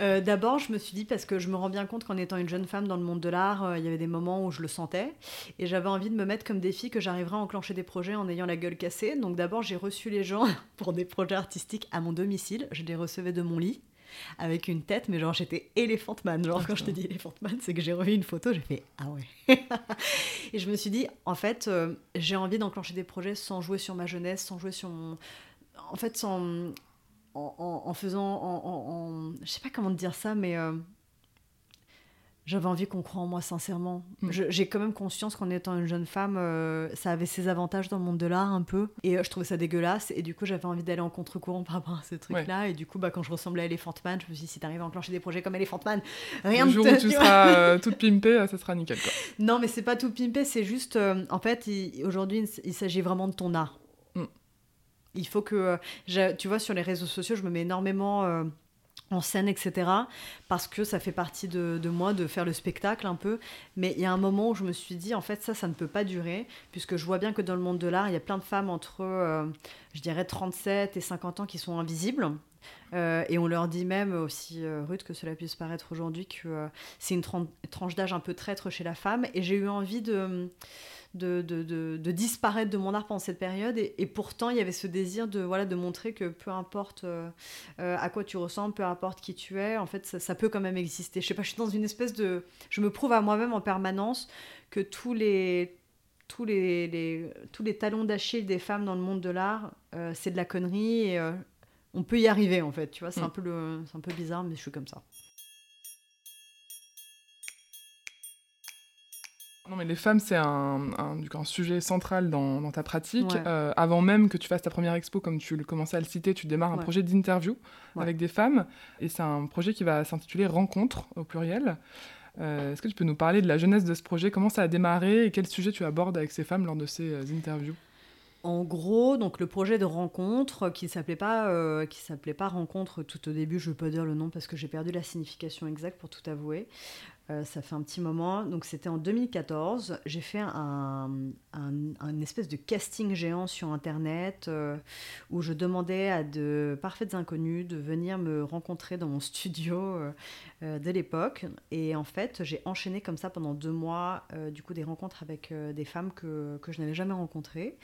euh? D'abord, je me suis dit, parce que je me rends bien compte qu'en étant une jeune femme dans le monde de l'art, il y avait des moments où je le sentais, et j'avais envie de me mettre comme défi que j'arriverais à enclencher des projets en ayant la gueule cassée. Donc d'abord, j'ai reçu les gens [laughs] pour des projets artistiques à mon domicile, je les recevais de mon lit avec une tête, mais genre j'étais Elephant Man. Genre quand je te dis Elephant Man, c'est que j'ai revu une photo, j'ai fait ah ouais. [laughs] et je me suis dit, en fait, euh, j'ai envie d'enclencher des projets sans jouer sur ma jeunesse, sans jouer sur mon. En fait, sans. En, faisant. En, Je sais pas comment te dire ça, mais. Euh, j'avais envie qu'on croie en moi sincèrement. Mm. J'ai quand même conscience qu'en étant une jeune femme, euh, ça avait ses avantages dans le monde de l'art un peu. Et euh, je trouvais ça dégueulasse. Et du coup, j'avais envie d'aller en contre-courant par rapport à ce truc-là. Et du coup, bah, quand je ressemblais à Elephant Man, je me suis dit, si t'arrives à enclencher des projets comme Elephant Man, rien Le jour où tu seras euh, [laughs] toute pimpée, ça sera nickel. Quoi. Non, mais c'est pas tout pimpé, c'est juste, en fait, aujourd'hui, il, s'agit vraiment de ton art. Mm. Il faut que, tu vois, sur les réseaux sociaux, je me mets énormément en scène, etc. Parce que ça fait partie de, moi de faire le spectacle un peu. Mais il y a un moment où je me suis dit, en fait, ça, ça ne peut pas durer, puisque je vois bien que dans le monde de l'art, il y a plein de femmes entre, euh, je dirais, 37 et 50 ans qui sont invisibles. Euh, et on leur dit même, aussi euh, rude que cela puisse paraître aujourd'hui, que c'est une tranche d'âge un peu traître chez la femme. Et j'ai eu envie de de, de, disparaître de mon art pendant cette période. Et, pourtant, il y avait ce désir de, voilà, de montrer que peu importe euh, euh, à quoi tu ressembles, peu importe qui tu es, en fait, ça, peut quand même exister. Je sais pas, je suis dans une espèce de... Je me prouve à moi-même en permanence que tous les, tous les, tous les talons d'Achille des femmes dans le monde de l'art, euh, c'est de la connerie et on peut y arriver, en fait. Tu vois, c'est mm. un, peu le, un peu bizarre, mais je suis comme ça. Non, mais les femmes, c'est un, un, un, sujet central dans, dans ta pratique. Euh, avant même que tu fasses ta première expo, comme tu commençais à le citer, tu démarres un projet d'interview avec des femmes. Et c'est un projet qui va s'intituler Rencontre au pluriel. Euh, est-ce que tu peux nous parler de la jeunesse de ce projet? Comment ça a démarré et quel sujet tu abordes avec ces femmes lors de ces euh, interviews? En gros, donc le projet de rencontre qui s'appelait pas euh, qui s'appelait pas rencontre tout au début, je peux dire le nom parce que j'ai perdu la signification exacte pour tout avouer. Euh, ça fait un petit moment. Donc c'était en 2014. J'ai fait un, un, espèce de casting géant sur Internet euh, où je demandais à de parfaites inconnues de venir me rencontrer dans mon [laughs] studio euh, de l'époque. Et en fait, j'ai enchaîné comme ça pendant deux mois, du coup, des rencontres avec des femmes que, que je n'avais jamais rencontrées.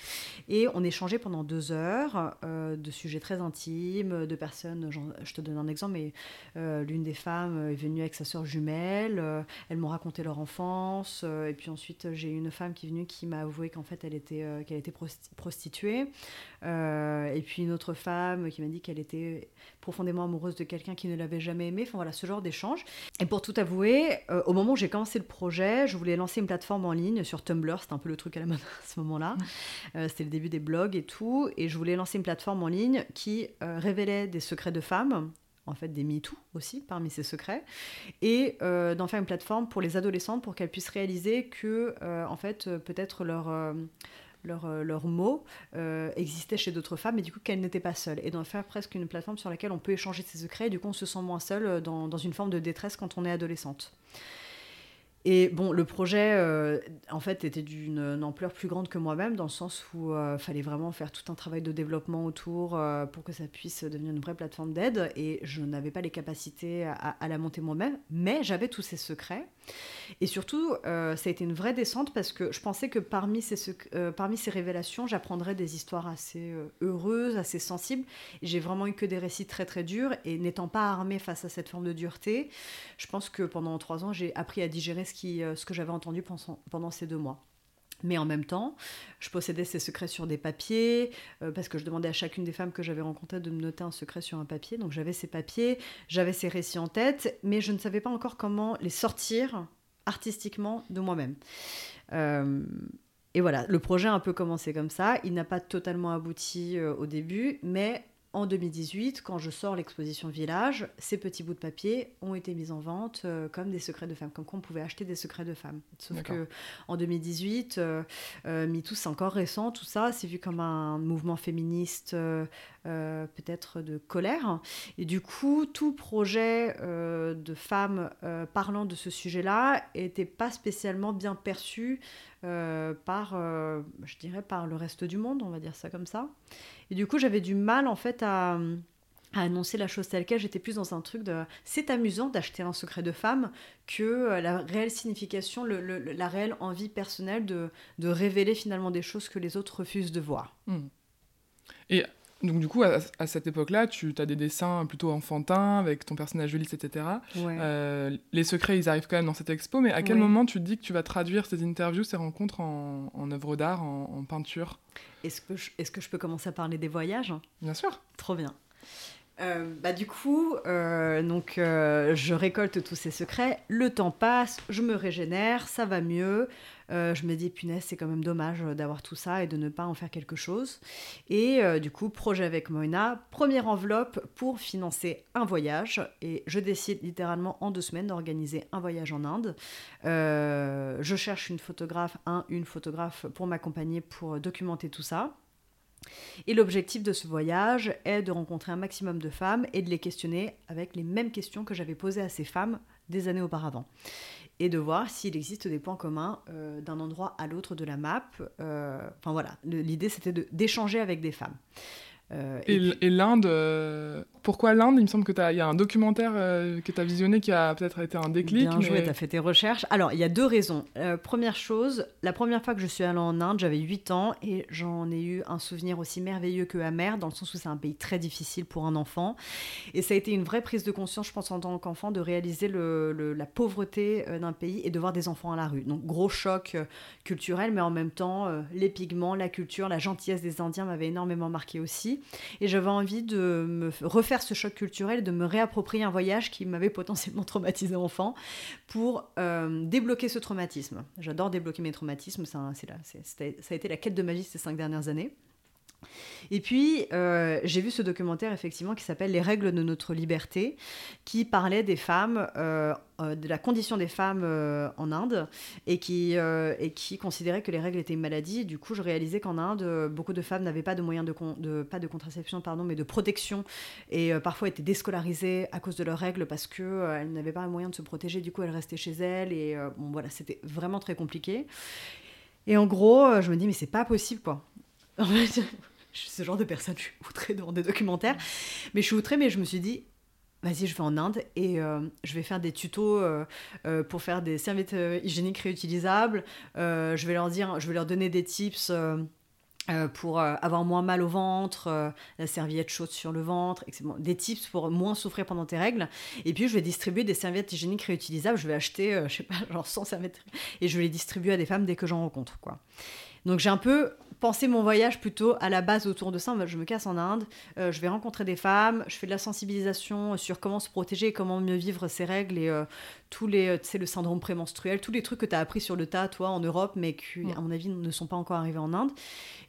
Et on échangeait pendant deux heures de sujets très intimes, de personnes. Je te donne un exemple, mais l'une des femmes est venue avec sa soeur jumelle. Euh, elles m'ont raconté leur enfance. Euh, et puis ensuite, j'ai eu une femme qui est venue qui m'a avoué qu'en fait, elle était, euh, qu'elle était prostituée. et puis une autre femme qui m'a dit qu'elle était profondément amoureuse de quelqu'un qui ne l'avait jamais aimée. Enfin voilà, ce genre d'échange. Et pour tout avouer, au moment où j'ai commencé le projet, je voulais lancer une plateforme en ligne sur Tumblr. C'était un peu le truc à la mode [laughs] à ce moment-là. C'était le début des blogs et tout. Et je voulais lancer une plateforme en ligne qui révélait des secrets de femmes en fait des MeToo aussi parmi ces secrets, et euh, d'en faire une plateforme pour les adolescentes pour qu'elles puissent réaliser que euh, en fait euh, peut-être leur leur, leur mot existait chez d'autres femmes et du coup qu'elles n'étaient pas seules et d'en faire presque une plateforme sur laquelle on peut échanger ses secrets et du coup on se sent moins seule dans, dans une forme de détresse quand on est adolescente. Et bon, le projet, euh, en fait, était d'une ampleur plus grande que moi-même, dans le sens où il euh, fallait vraiment faire tout un travail de développement autour euh, pour que ça puisse devenir une vraie plateforme d'aide. Et je n'avais pas les capacités à, la monter moi-même, mais j'avais tous ces secrets. Et surtout, ça a été une vraie descente parce que je pensais que parmi ces, parmi ces révélations, j'apprendrais des histoires assez heureuses, assez sensibles. J'ai vraiment eu que des récits très très durs. Et n'étant pas armée face à cette forme de dureté, je pense que pendant trois ans, j'ai appris à digérer ce euh, ce que j'avais entendu pendant, ces deux mois. Mais en même temps, je possédais ces secrets sur des papiers, euh, parce que je demandais à chacune des femmes que j'avais rencontrées de me noter un secret sur un papier. Donc j'avais ces papiers, j'avais ces récits en tête, mais je ne savais pas encore comment les sortir artistiquement de moi-même. Euh, et voilà, le projet a un peu commencé comme ça. Il n'a pas totalement abouti au début, mais en 2018, quand je sors l'exposition Village, ces petits bouts de papier ont été mis en vente euh, comme des secrets de femmes, comme quoi on pouvait acheter des secrets de femmes. Sauf que en 2018, euh, euh, MeToo, c'est encore récent, tout ça, c'est vu comme un mouvement féministe peut-être de colère. Et du coup, tout projet de femmes parlant de ce sujet-là n'était pas spécialement bien perçu par, je dirais, par le reste du monde, on va dire ça comme ça. Et du coup, j'avais du mal en fait à, annoncer la chose telle qu'elle. J'étais plus dans un truc de c'est amusant d'acheter un secret de femme que euh, la réelle signification, la réelle envie personnelle de, de, révéler finalement des choses que les autres refusent de voir. Hmm. Et donc du coup, à, cette époque-là, tu as des dessins plutôt enfantins avec ton personnage Ulysse, etc. Euh, les secrets, ils arrivent quand même dans cette expo, mais à quel moment tu te dis que tu vas traduire ces interviews, ces rencontres en, en œuvre d'art, en, peinture? Est-ce que, je, est que je peux commencer à parler des voyages? Bien sûr. Trop bien. Euh, bah, du coup, euh, donc, je récolte tous ces secrets, le temps passe, je me régénère, ça va mieux. Euh, je me dis, punaise, c'est quand même dommage euh, d'avoir tout ça et de ne pas en faire quelque chose. Et euh, du coup, projet avec Moina, première enveloppe pour financer un voyage. Et je décide littéralement en deux semaines d'organiser un voyage en Inde. je cherche une photographe, un, une photographe pour m'accompagner pour documenter tout ça. Et l'objectif de ce voyage est de rencontrer un maximum de femmes et de les questionner avec les mêmes questions que j'avais posées à ces femmes des années auparavant et de voir s'il existe des points communs euh, d'un endroit à l'autre de la map. Euh, enfin voilà, l'idée c'était d'échanger avec des femmes. Euh, et, l'Inde, euh, pourquoi l'Inde? Il me semble qu'il y a un documentaire euh, que tu as visionné qui a peut-être été un déclic. Bien joué, tu as fait tes recherches. Alors, il y a deux raisons. première chose, la première fois que je suis allée en Inde, j'avais 8 ans et j'en ai eu un souvenir aussi merveilleux que amer, dans le sens où c'est un pays très difficile pour un enfant. Et ça a été une vraie prise de conscience, je pense, en tant qu'enfant, de réaliser le, la pauvreté d'un pays et de voir des enfants à la rue. Donc, gros choc culturel, mais en même temps, les pigments, la culture, la gentillesse des Indiens m'avaient énormément marqué aussi. Et j'avais envie de me refaire ce choc culturel, de me réapproprier un voyage qui m'avait [laughs] potentiellement traumatisé enfant pour euh, débloquer ce traumatisme. J'adore débloquer mes traumatismes, ça, ça a été la quête de ma vie ces cinq dernières années. Et puis, euh, j'ai vu ce documentaire, effectivement, qui s'appelle Les règles de notre liberté, qui parlait des femmes, euh, euh, de la condition des femmes en Inde, et qui, et qui considérait que les règles étaient une maladie. du coup, je réalisais qu'en Inde, beaucoup de femmes n'avaient pas de moyens de, pas de contraception, pardon, mais de protection, et parfois étaient déscolarisées à cause de leurs règles parce qu'elles n'avaient pas le moyen de se protéger. Du coup, elles restaient chez elles, et bon, voilà, c'était vraiment très compliqué. Et en gros, je me dis, mais c'est pas possible, quoi. [laughs] je suis ce genre de personne, je suis outrée devant des documentaires. Mais je suis outrée, mais je me suis dit, vas-y, je vais en Inde et euh, je vais faire des tutos euh, euh, pour faire des serviettes hygiéniques réutilisables. je vais leur dire, je vais leur donner des tips. pour avoir moins mal au ventre, la serviette chaude sur le ventre, des tips pour moins souffrir pendant tes règles. Et puis je vais distribuer des serviettes hygiéniques réutilisables. Je vais acheter, je sais pas, [laughs] genre 100 serviettes et je vais les distribuer à des femmes dès que j'en rencontre. Quoi. Donc j'ai un peu pensé mon voyage plutôt à la base autour de ça. Je me casse en Inde, euh, je vais rencontrer des femmes, je fais de la sensibilisation sur comment se protéger et comment mieux vivre ses règles et euh, tous les, euh, tu sais, le syndrome prémenstruel, tous les trucs que tu as appris sur le tas, toi, en Europe, mais qui, à mon avis, ne sont pas encore arrivés en Inde.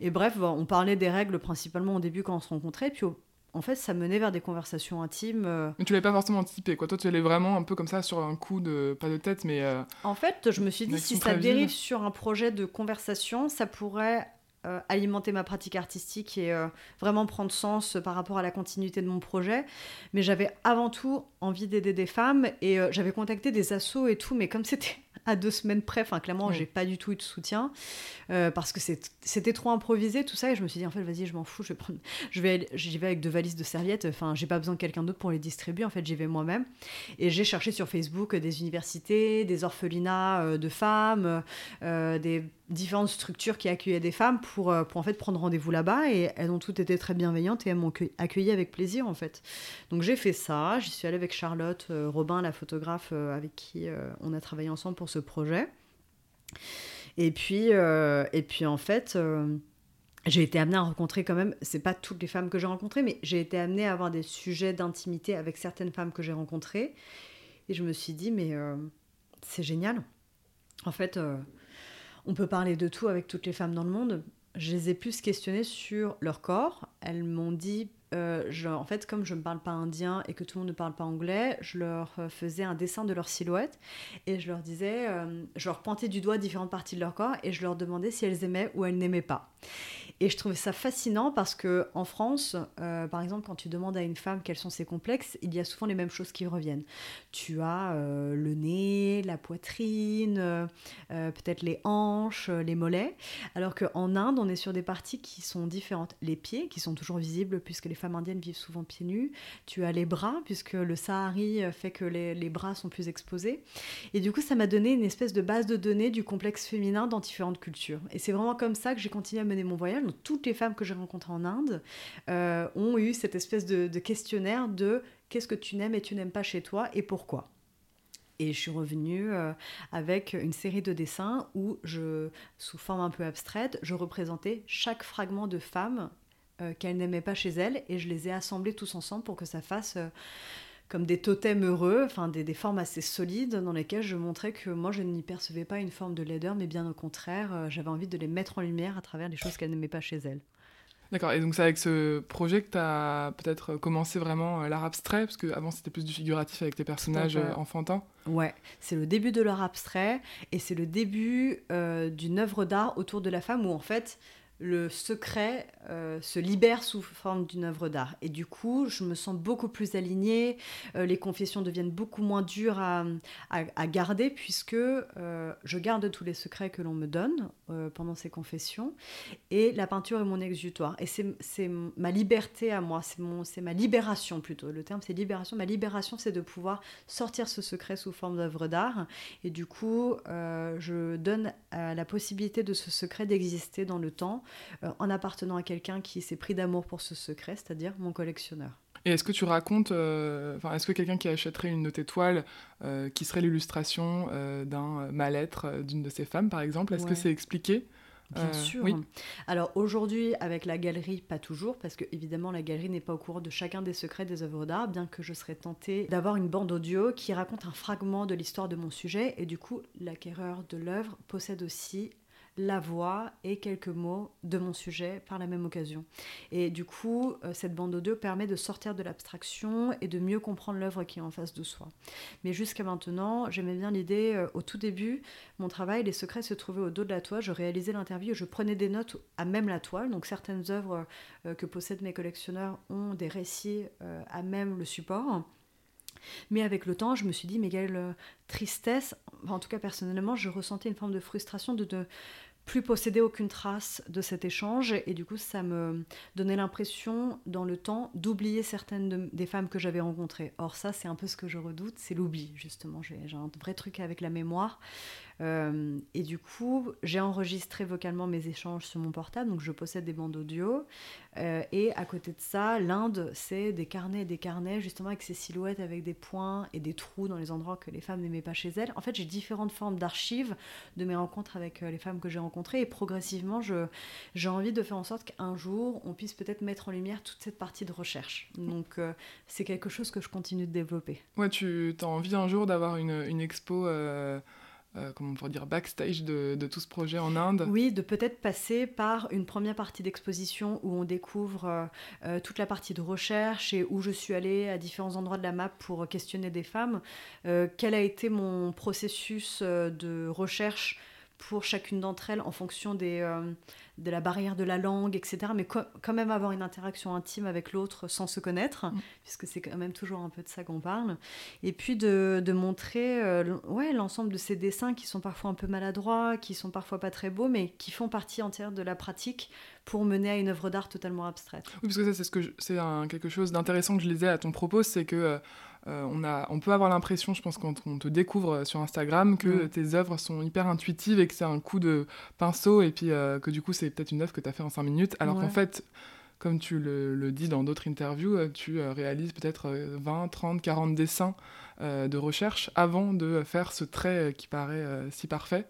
Et bref, on parlait des règles principalement au début quand on se rencontrait, puis en fait, ça menait vers des conversations intimes. Euh. Mais tu l'avais pas forcément anticipé, quoi. Toi, tu allais vraiment un peu comme ça sur un coup de, pas de tête, mais. Euh, en fait, je me suis dit, si ça dérive sur un projet de conversation, ça pourrait euh, alimenter ma pratique artistique et vraiment prendre sens par rapport à la continuité de mon projet. Mais j'avais avant tout envie d'aider des femmes et j'avais contacté des assos et tout, mais comme [laughs] c'était à deux semaines près. Enfin, clairement, j'ai pas du tout eu de soutien euh, parce que c'était trop improvisé tout ça. Et je me suis dit, en fait, vas-y, je m'en fous, je vais prendre, je vais, j'y vais avec deux valises de serviettes. Enfin, j'ai pas besoin de quelqu'un d'autre pour les distribuer. En fait, j'y vais moi-même. Et j'ai cherché sur Facebook des universités, des orphelinats euh, de femmes, euh, des différentes structures qui accueillaient des femmes pour, pour en fait prendre rendez-vous là-bas et elles ont toutes été très bienveillantes et elles m'ont accueilli avec plaisir en fait. Donc j'ai fait ça, j'y suis allée avec Charlotte Robin, la photographe avec qui on a travaillé ensemble pour ce projet. Et puis, euh, et puis en fait, euh, j'ai été amenée à rencontrer quand même, c'est pas toutes les femmes que j'ai rencontrées, mais j'ai été amenée à avoir des sujets d'intimité avec certaines femmes que j'ai rencontrées. Et je me suis dit, mais euh, c'est génial. En fait, on peut parler de tout avec toutes les femmes dans le monde. Je les ai plus questionnées sur leur corps. Elles m'ont dit euh, en fait, comme je ne parle pas indien et que tout le monde ne parle pas anglais, je leur euh, faisais un dessin de leur silhouette et je leur disais, euh, je leur pointais du doigt différentes parties de leur corps et je leur demandais si elles aimaient ou elles n'aimaient pas. Et je trouvais ça fascinant parce que en France, par exemple, quand tu demandes à une femme quels sont ses complexes, il y a souvent les mêmes choses qui reviennent. Tu as le nez, la poitrine, peut-être les hanches, les mollets. Alors qu'en Inde, on est sur des parties qui sont différentes. Les pieds, qui sont toujours visibles puisque les femmes indiennes vivent souvent pieds nus. Tu as les bras, puisque le Sahari fait que les, bras sont plus exposés. Et du coup, ça m'a donné une espèce de base de données du complexe féminin dans différentes cultures. Et c'est vraiment comme ça que j'ai continué à mener mon voyage toutes les femmes que j'ai rencontrées en Inde euh, ont eu cette espèce de, questionnaire de qu'est-ce que tu n'aimes et tu n'aimes pas chez toi et pourquoi? Et je suis revenue euh, avec une série de dessins où, je, sous forme un peu abstraite, je représentais chaque fragment de femme euh, qu'elle n'aimait pas chez elle et je les ai assemblés tous ensemble pour que ça fasse comme des totems heureux, enfin des, des, formes assez solides dans lesquelles je montrais que moi je n'y percevais pas une forme de laideur, mais bien au contraire, euh, j'avais envie de les mettre en lumière à travers les choses qu'elle n'aimait pas chez elle. D'accord, et donc c'est avec ce projet que tu as peut-être commencé vraiment euh, l'art abstrait, parce qu'avant c'était plus du figuratif avec tes personnages euh, enfantins Ouais, c'est le début de l'art abstrait, et c'est le début d'une œuvre d'art autour de la femme où en fait le secret euh, se libère sous forme d'une œuvre d'art. Et du coup, je me sens beaucoup plus alignée, euh, les confessions deviennent beaucoup moins dures à, garder, puisque euh, je garde tous les secrets que l'on me donne pendant ces confessions, et la peinture est mon exutoire. Et c'est ma liberté à moi, c'est ma libération plutôt. Le terme c'est libération. Ma libération, c'est de pouvoir sortir ce secret sous forme d'œuvre d'art. Et du coup, je donne la possibilité de ce secret d'exister dans le temps en appartenant à quelqu'un qui s'est pris d'amour pour ce secret, c'est-à-dire mon collectionneur. Et est-ce que tu racontes, euh, enfin, est-ce que quelqu'un qui achèterait une de tes toiles, euh, qui serait l'illustration d'un mal-être d'une de ces femmes, par exemple, est-ce que c'est expliqué? Bien sûr. Alors aujourd'hui, avec la galerie, pas toujours, parce que évidemment la galerie n'est pas au courant de chacun des secrets des œuvres d'art, bien que je serais tentée d'avoir une bande audio qui raconte un fragment de l'histoire de mon sujet, et du coup, l'acquéreur de l'œuvre possède aussi la voix et quelques mots de mon sujet par la même occasion. Et du coup, euh, cette bande audio permet de sortir de l'abstraction et de mieux comprendre l'œuvre qui est en face de soi. Mais jusqu'à maintenant, j'aimais bien l'idée, euh, au tout début, mon travail, les secrets se trouvaient au dos de la toile, je réalisais l'interview, je prenais des notes à même la toile, donc certaines œuvres euh, que possèdent mes collectionneurs ont des récits à même le support. Mais avec le temps, je me suis dit, mais quelle tristesse, en tout cas personnellement, je ressentais une forme de frustration de, de plus posséder aucune trace de cet échange et du coup ça me donnait l'impression dans le temps d'oublier certaines des femmes que j'avais rencontrées. Or ça c'est un peu ce que je redoute, c'est l'oubli justement. J'ai un vrai truc avec la mémoire. Euh, et du coup, j'ai enregistré vocalement mes échanges sur mon portable, donc je possède des bandes audio. Euh, et à côté de ça, l'Inde, c'est des carnets et des carnets, justement avec ces silhouettes avec des points et des trous dans les endroits que les femmes n'aimaient pas chez elles. En fait, j'ai différentes formes d'archives de mes rencontres avec euh, les femmes que j'ai rencontrées. Et progressivement, j'ai envie de faire en sorte qu'un jour, on puisse peut-être mettre en lumière toute cette partie de recherche. Donc, c'est quelque chose que je continue de développer. Ouais, tu as envie un jour d'avoir une, expo comment on pourrait dire, backstage de, tout ce projet en Inde Oui, de peut-être passer par une première partie d'exposition où on découvre euh, euh, toute la partie de recherche et où je suis allée à différents endroits de la map pour questionner des femmes. quel a été mon processus de recherche pour chacune d'entre elles en fonction des, euh, de la barrière de la langue, etc. Mais quand même avoir une interaction intime avec l'autre sans se connaître, mm. puisque c'est quand même toujours un peu de ça qu'on parle. Et puis de, de montrer euh, ouais, l'ensemble de ces dessins qui sont parfois un peu maladroits, qui sont parfois pas très beaux, mais qui font partie entière de la pratique pour mener à une œuvre d'art totalement abstraite. Oui, parce que ça, c'est ce que quelque chose d'intéressant que je lisais à ton propos, c'est que euh, euh, on, a, on peut avoir l'impression, je pense, quand on te découvre sur Instagram, que tes œuvres sont hyper intuitives et que c'est un coup de pinceau et puis euh, que du coup, c'est peut-être une œuvre que tu as fait en 5 minutes, alors qu'en fait, comme tu le, dis dans d'autres interviews, tu réalises peut-être 20, 30, 40 dessins de recherche avant de faire ce trait qui paraît si parfait.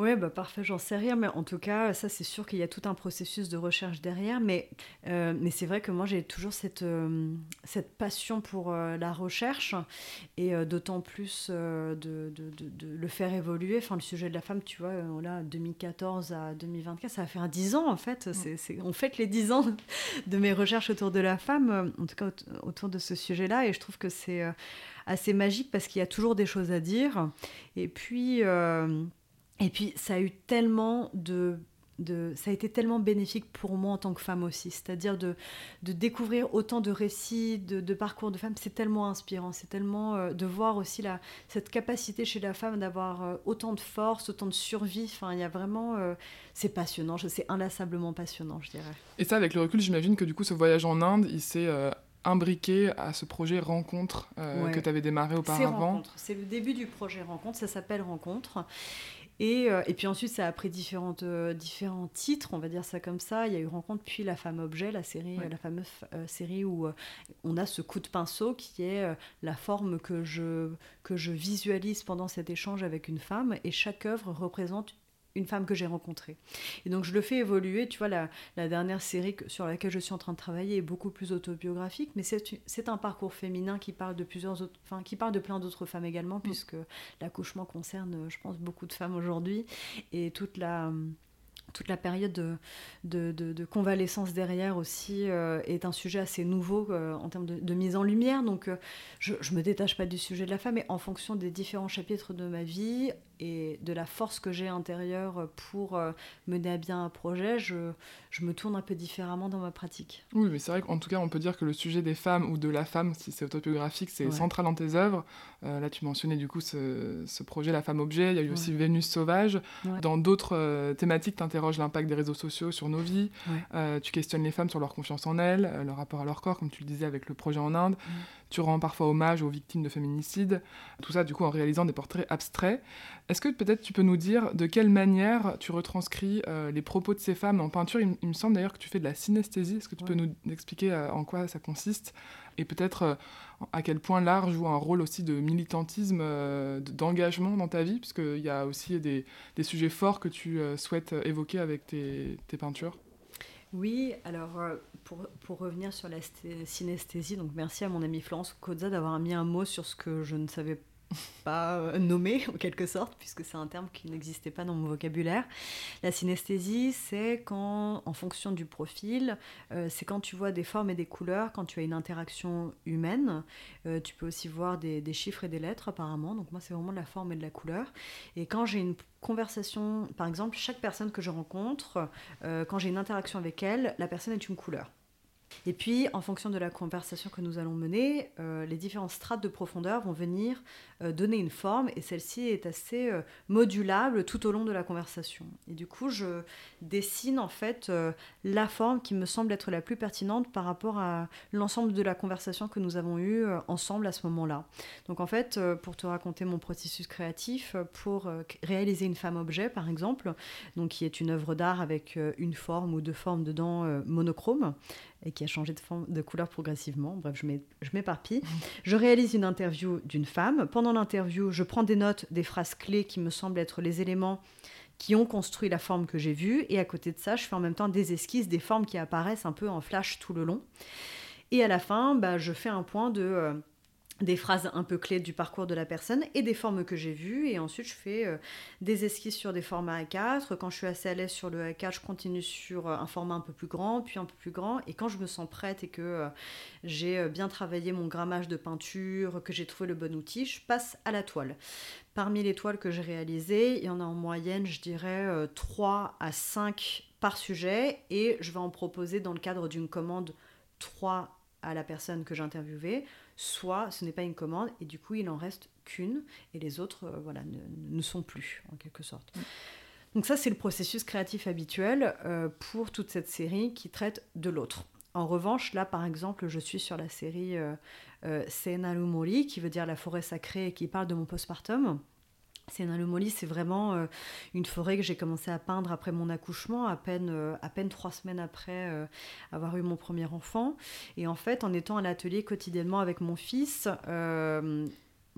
Ouais, bah parfait, j'en sais rien, mais en tout cas, ça c'est sûr qu'il y a tout un processus de recherche derrière, mais, euh, mais c'est vrai que moi j'ai toujours cette, euh, cette passion pour euh, la recherche, et d'autant plus de, de, de, le faire évoluer. Enfin, le sujet de la femme, tu vois, là, 2014 à 2024, ça va faire 10 ans en fait, mm. c'est, on fête les 10 ans de mes recherches autour de la femme, en tout cas autour de ce sujet-là, et je trouve que c'est assez magique parce qu'il y a toujours des choses à dire, et puis... Et puis, ça a eu tellement de, de, ça a été tellement bénéfique pour moi en tant que femme aussi. C'est-à-dire de, de, découvrir autant de récits, de, de parcours de femmes. C'est tellement inspirant. C'est tellement euh, de voir aussi la, cette capacité chez la femme d'avoir euh, autant de force, autant de survie. Enfin, il y a vraiment. Euh, c'est passionnant. C'est inlassablement passionnant, je dirais. Et ça, avec le recul, j'imagine que du coup, ce voyage en Inde, il s'est imbriqué à ce projet Rencontre que tu avais démarré auparavant. C'est le début du projet Rencontre, ça s'appelle Rencontre. Et, euh, et, puis ensuite, ça a pris différentes, euh, différents titres, on va dire ça comme ça. Il y a eu Rencontre, puis La femme objet, la, série, la fameuse euh, série où on a ce coup de pinceau qui est la forme que je, que je visualise pendant cet échange avec une femme. Et chaque œuvre représente une femme que j'ai rencontrée. Et donc je le fais évoluer, tu vois, la, la, dernière série sur laquelle je suis en train de travailler est beaucoup plus autobiographique, mais c'est un parcours féminin qui parle de plusieurs autres, enfin qui parle de plein d'autres femmes également, mm. puisque l'accouchement concerne, je pense, beaucoup de femmes aujourd'hui, et toute la toute la période de, de, de, convalescence derrière aussi euh, est un sujet assez nouveau euh, en termes de, mise en lumière. Donc euh, je ne me détache pas du sujet de la femme, mais en fonction des différents chapitres de ma vie, et de la force que j'ai intérieure pour euh, mener à bien un projet, je, je, me tourne un peu différemment dans ma pratique. Oui, mais c'est vrai qu'en tout cas, on peut dire que le sujet des femmes ou de la femme, si c'est autobiographique, c'est central dans tes œuvres. Euh, là, tu mentionnais du coup ce, ce, projet La femme objet, il y a eu aussi Vénus sauvage. Dans d'autres euh, thématiques, tu interroges l'impact des réseaux sociaux sur nos vies, tu questionnes les femmes sur leur confiance en elles, leur rapport à leur corps, comme tu le disais avec le projet en Inde. Tu rends parfois hommage aux victimes de féminicide, tout ça du coup en réalisant des portraits abstraits. Est-ce que peut-être tu peux nous dire de quelle manière tu retranscris euh, les propos de ces femmes en peinture? Il, me semble d'ailleurs que tu fais de la synesthésie. Est-ce que tu peux nous expliquer euh, en quoi ça consiste? Et peut-être euh, à quel point l'art joue un rôle aussi de militantisme, d'engagement dans ta vie, puisqu'il y a aussi des, sujets forts que tu souhaites évoquer avec tes, tes peintures? Oui, alors pour, revenir sur la synesthésie, donc merci à mon ami Florence Cozza d'avoir mis un mot sur ce que je ne savais pas euh, nommé en quelque sorte, puisque c'est un terme qui n'existait pas dans mon vocabulaire. La synesthésie, c'est quand, en fonction du profil, euh, c'est quand tu vois des formes et des couleurs, quand tu as une interaction humaine. Euh, tu peux aussi voir des, chiffres et des lettres apparemment. Donc moi, c'est vraiment de la forme et de la couleur. Et quand j'ai une conversation, par exemple, chaque personne que je rencontre, quand j'ai une interaction avec elle, la personne est une couleur. Et puis, en fonction de la conversation que nous allons mener, euh, les différentes strates de profondeur vont venir euh, donner une forme et celle-ci est assez euh, modulable tout au long de la conversation. Et du coup, je dessine en fait la forme qui me semble être la plus pertinente par rapport à l'ensemble de la conversation que nous avons eue ensemble à ce moment-là. Donc en fait, pour te raconter mon processus créatif, pour réaliser une femme-objet par exemple, donc qui est une œuvre d'art avec une forme ou deux formes dedans monochrome, et qui a changé de, couleur progressivement. Bref, je m'éparpille. Je réalise une interview d'une femme. Pendant l'interview, je prends des notes des phrases clés qui me semblent être les éléments qui ont construit la forme que j'ai vue. Et à côté de ça, je fais en même temps des esquisses, des formes qui apparaissent un peu en flash tout le long. Et à la fin, bah, je fais un point de... Euh, des phrases un peu clés du parcours de la personne et des formes que j'ai vues. Et ensuite, je fais euh, des esquisses sur des formats A4. Quand je suis assez à l'aise sur le A4, je continue sur euh, un format un peu plus grand, puis un peu plus grand. Et quand je me sens prête et que euh, j'ai bien travaillé mon grammage de peinture, que j'ai trouvé le bon outil, je passe à la toile. Parmi les toiles que j'ai réalisées, il y en a en moyenne, je dirais, 3 à 5 par sujet. Et je vais en proposer dans le cadre d'une commande 3 à la personne que j'interviewais soit ce n'est pas une commande et du coup il en reste qu'une et les autres euh, voilà, ne, sont plus en quelque sorte. Mm. Donc ça c'est le processus créatif habituel euh, pour toute cette série qui traite de l'autre. En revanche, là par exemple, je suis sur la série euh, euh Mori, qui veut dire la forêt sacrée et qui parle de mon postpartum. C'est Molly, c'est vraiment euh, une forêt que j'ai commencé à peindre après mon accouchement, à peine, euh, à peine trois semaines après euh, avoir eu mon premier enfant. Et en fait, en étant à l'atelier quotidiennement avec mon fils,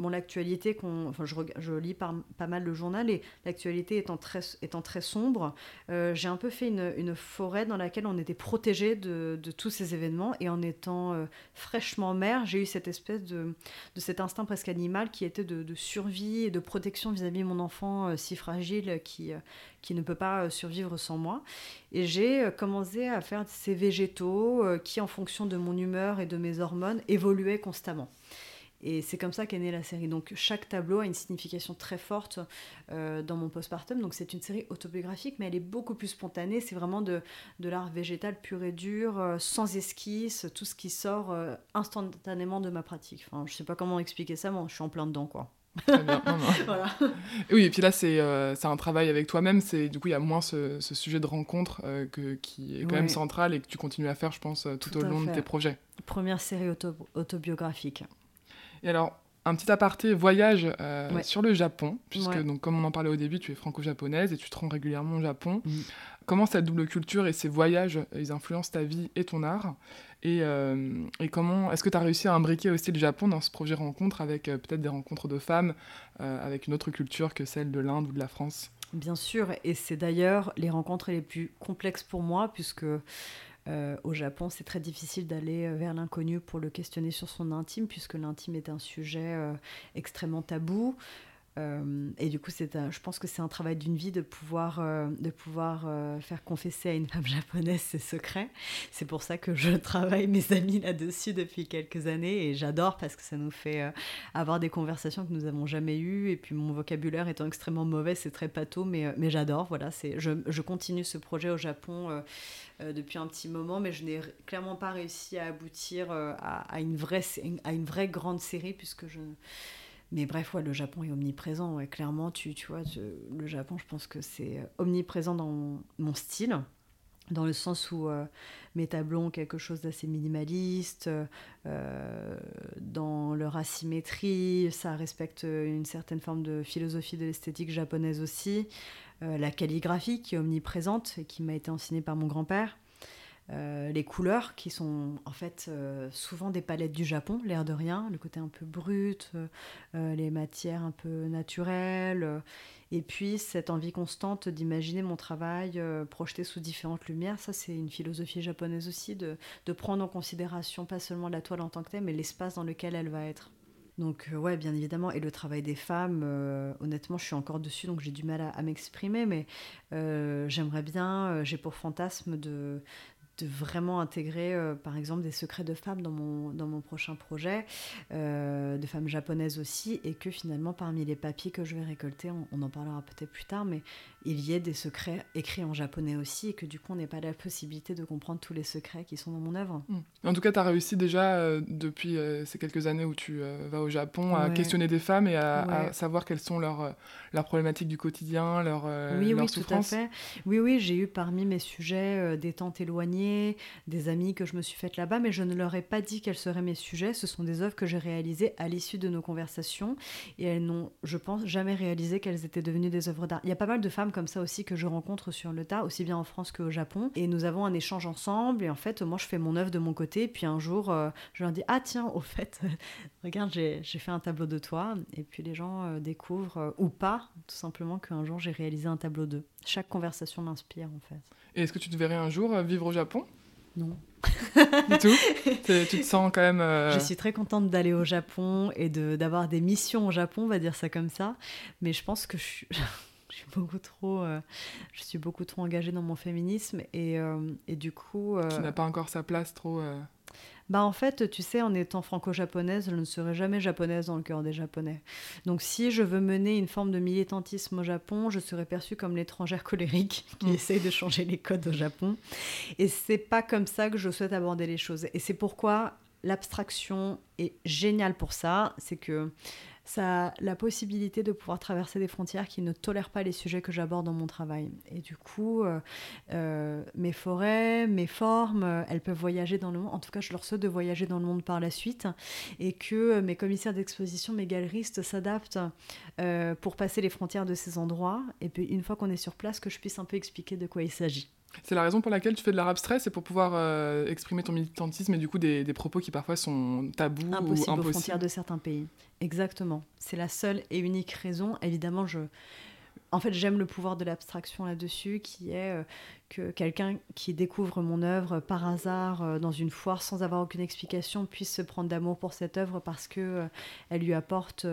mon actualité, enfin, je, lis pas mal le journal et l'actualité étant très, sombre, euh, j'ai un peu fait une, forêt dans laquelle on était protégé de, tous ces événements et en étant euh, fraîchement mère, j'ai eu cette espèce de, cet instinct presque animal qui était de, survie et de protection vis-à-vis de mon enfant euh, si fragile qui ne peut pas survivre sans moi. Et j'ai commencé à faire ces végétaux qui, en fonction de mon humeur et de mes hormones, évoluaient constamment. Et c'est comme ça qu'est née la série. Donc chaque tableau a une signification très forte euh, dans mon postpartum. Donc c'est une série autobiographique, mais elle est beaucoup plus spontanée. C'est vraiment de, de l'art végétal pur et dur, euh, sans esquisse, tout ce qui sort euh, instantanément de ma pratique. Enfin, je sais pas comment expliquer ça, mais je suis en plein dedans, quoi. Très bien. [laughs] voilà. Oui, et puis là, c'est un travail avec toi-même. Du coup, il y a moins ce, ce sujet de rencontre que, qui est quand même central et que tu continues à faire, je pense, tout, au long de tes projets. Première série autobiographique. Et alors, un petit aparté voyage euh, sur le Japon, puisque donc comme on en parlait au début, tu es franco-japonaise et tu te rends régulièrement au Japon. Mm. Comment cette double culture et ces voyages, ils influencent ta vie et ton art? Et, euh, et, comment est-ce que tu as réussi à imbriquer aussi le Japon dans ce projet rencontre avec euh, peut-être des rencontres de femmes avec une autre culture que celle de l'Inde ou de la France? Bien sûr, et c'est d'ailleurs les rencontres les plus complexes pour moi, puisque euh, au Japon, c'est très difficile d'aller euh, vers l'inconnu pour le questionner sur son intime, puisque l'intime est un sujet euh, extrêmement tabou. Et du coup, c'est je pense que c'est un travail d'une vie de pouvoir, de pouvoir faire confesser à une femme [laughs] japonaise ses secrets. C'est pour ça que je [laughs] travaille mes amis là-dessus depuis quelques années et j'adore parce que ça nous fait avoir des conversations que nous n'avons jamais eues. Et puis mon vocabulaire étant extrêmement mauvais, c'est très pâteau, mais, mais j'adore. Voilà, je, je, continue ce projet au Japon euh, depuis un petit moment, mais je n'ai clairement pas réussi à aboutir euh, à, une vraie, à une vraie grande série, puisque je... Mais bref, ouais, le Japon est omniprésent. Clairement, tu, tu vois, le Japon, je pense que c'est omniprésent dans mon style. dans le sens où mes tableaux ont quelque chose d'assez minimaliste, dans leur asymétrie, ça respecte une certaine forme de philosophie de l'esthétique japonaise aussi, la calligraphie qui est omniprésente et qui m'a été enseignée par mon grand-père. Euh, les couleurs qui sont en fait euh, souvent des palettes du Japon, l'air de rien, le côté un peu brut, euh, les matières un peu naturelles, et puis cette envie constante d'imaginer mon travail projeté sous différentes lumières. Ça, c'est une philosophie japonaise aussi, de, de, prendre en considération pas seulement la toile en tant que telle, mais l'espace dans lequel elle va être. Donc ouais, bien évidemment, et le travail des femmes, honnêtement, je suis encore dessus, donc j'ai du mal à, à m'exprimer, mais j'aimerais bien, j'ai pour fantasme de, de vraiment intégrer, euh, par exemple, des secrets de femmes dans mon, prochain projet, euh, de femmes japonaises aussi, et que finalement, parmi les papiers que je vais récolter, on, en parlera peut-être plus tard, mais il y ait des secrets écrits en japonais aussi, et que du coup, on n'ait pas la possibilité de comprendre tous les secrets qui sont dans mon œuvre. Hmm. En tout cas, tu as réussi déjà, euh, depuis ces quelques années où tu vas au Japon, à questionner des femmes et à, savoir quelles sont leurs, leurs problématiques du quotidien, leurs, oui, leurs oui, souffrances. Tout à fait. Oui, oui, j'ai eu parmi mes sujets des tantes éloignées, des amis que je me suis faites là-bas, mais je ne leur ai pas dit quels seraient mes sujets. Ce sont des œuvres que j'ai réalisées à l'issue de nos conversations et elles n'ont, je pense, jamais réalisé qu'elles étaient devenues des œuvres d'art. Il y a pas mal de femmes comme ça aussi que je rencontre sur le tas, aussi bien en France qu'au Japon, et nous avons un échange ensemble. Et en fait, moi, je fais mon œuvre de mon côté, puis un jour, euh, je leur dis Ah, tiens, au fait, [laughs] regarde, j'ai fait un tableau de toi. Et puis les gens euh, découvrent, euh, ou pas, tout simplement, qu'un jour, j'ai réalisé un tableau d'eux. Chaque conversation m'inspire, en fait. Et est-ce que tu te verrais un jour euh, vivre au Japon? Non. du tout? [laughs] Tu te sens quand même... Euh, je suis très contente d'aller au Japon et d'avoir des missions au Japon, on va dire ça comme ça. Mais je pense que je suis... [laughs] je suis beaucoup trop, euh, je suis beaucoup trop engagée dans mon féminisme et, et du coup. Qui n'a pas encore sa place trop. Bah en fait, tu sais, en étant franco-japonaise, je ne serai jamais japonaise dans le cœur des Japonais. Donc si je veux mener une forme de militantisme au Japon, je serai perçue comme l'étrangère colérique [laughs] qui mm. essaye de changer les codes au Japon. Et c'est pas comme ça que je souhaite aborder les choses. Et c'est pourquoi l'abstraction est géniale pour ça. C'est que ça a la possibilité de pouvoir traverser des frontières qui ne tolèrent pas les sujets que j'aborde dans mon travail. Et du coup, euh, euh, mes forêts, mes formes, euh, elles peuvent voyager dans le monde. En tout cas, je leur souhaite de voyager dans le monde par la suite. Et que mes commissaires d'exposition, mes galeristes s'adaptent pour passer les frontières de ces endroits. Et puis, une fois qu'on est sur place, que je puisse un peu expliquer de quoi il s'agit. C'est la raison pour laquelle tu fais de l'art abstrait, c'est pour pouvoir euh, exprimer ton militantisme et du coup des, propos qui parfois sont tabous ou impossibles aux frontières de certains pays. Exactement. C'est la seule et unique raison. Évidemment, je, en fait, j'aime le pouvoir de l'abstraction là-dessus, qui est euh, que quelqu'un qui découvre mon œuvre par hasard euh, dans une foire sans avoir aucune explication puisse se prendre d'amour pour cette œuvre parce que elle lui apporte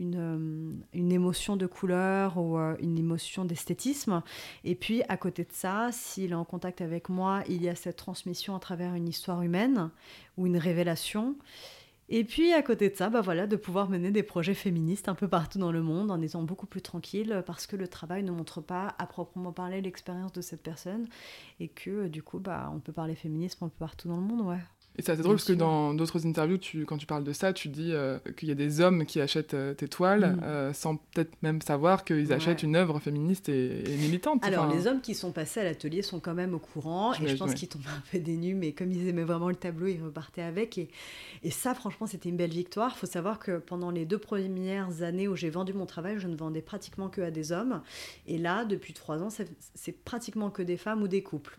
une, euh, une, émotion de couleur ou euh, une émotion d'esthétisme. Et puis, à côté de ça, s'il est en contact avec moi, il y a cette transmission à travers une histoire humaine ou une révélation. Et puis, à côté de ça, bah voilà, de pouvoir mener des projets féministes un peu partout dans le monde en étant beaucoup plus tranquille parce que le travail ne montre pas à proprement parler l'expérience de cette personne et que du coup, bah, on peut parler féminisme un peu partout dans le monde, ouais. Et c'est assez drôle parce que dans d'autres interviews, tu, quand tu parles de ça, tu dis euh, qu'il y a des hommes qui achètent euh, tes toiles mm. euh, sans peut-être même savoir qu'ils achètent une œuvre féministe et, militante. Alors, les hommes qui sont passés à l'atelier sont quand même au courant et je pense qu'ils tombent un peu dénus, mais comme ils aimaient vraiment le tableau, ils repartaient avec. Et, et ça, franchement, c'était une belle victoire. Il faut savoir que pendant les deux premières années où j'ai vendu mon travail, je ne vendais pratiquement que à des hommes. Et là, depuis trois ans, c'est pratiquement que des femmes ou des couples.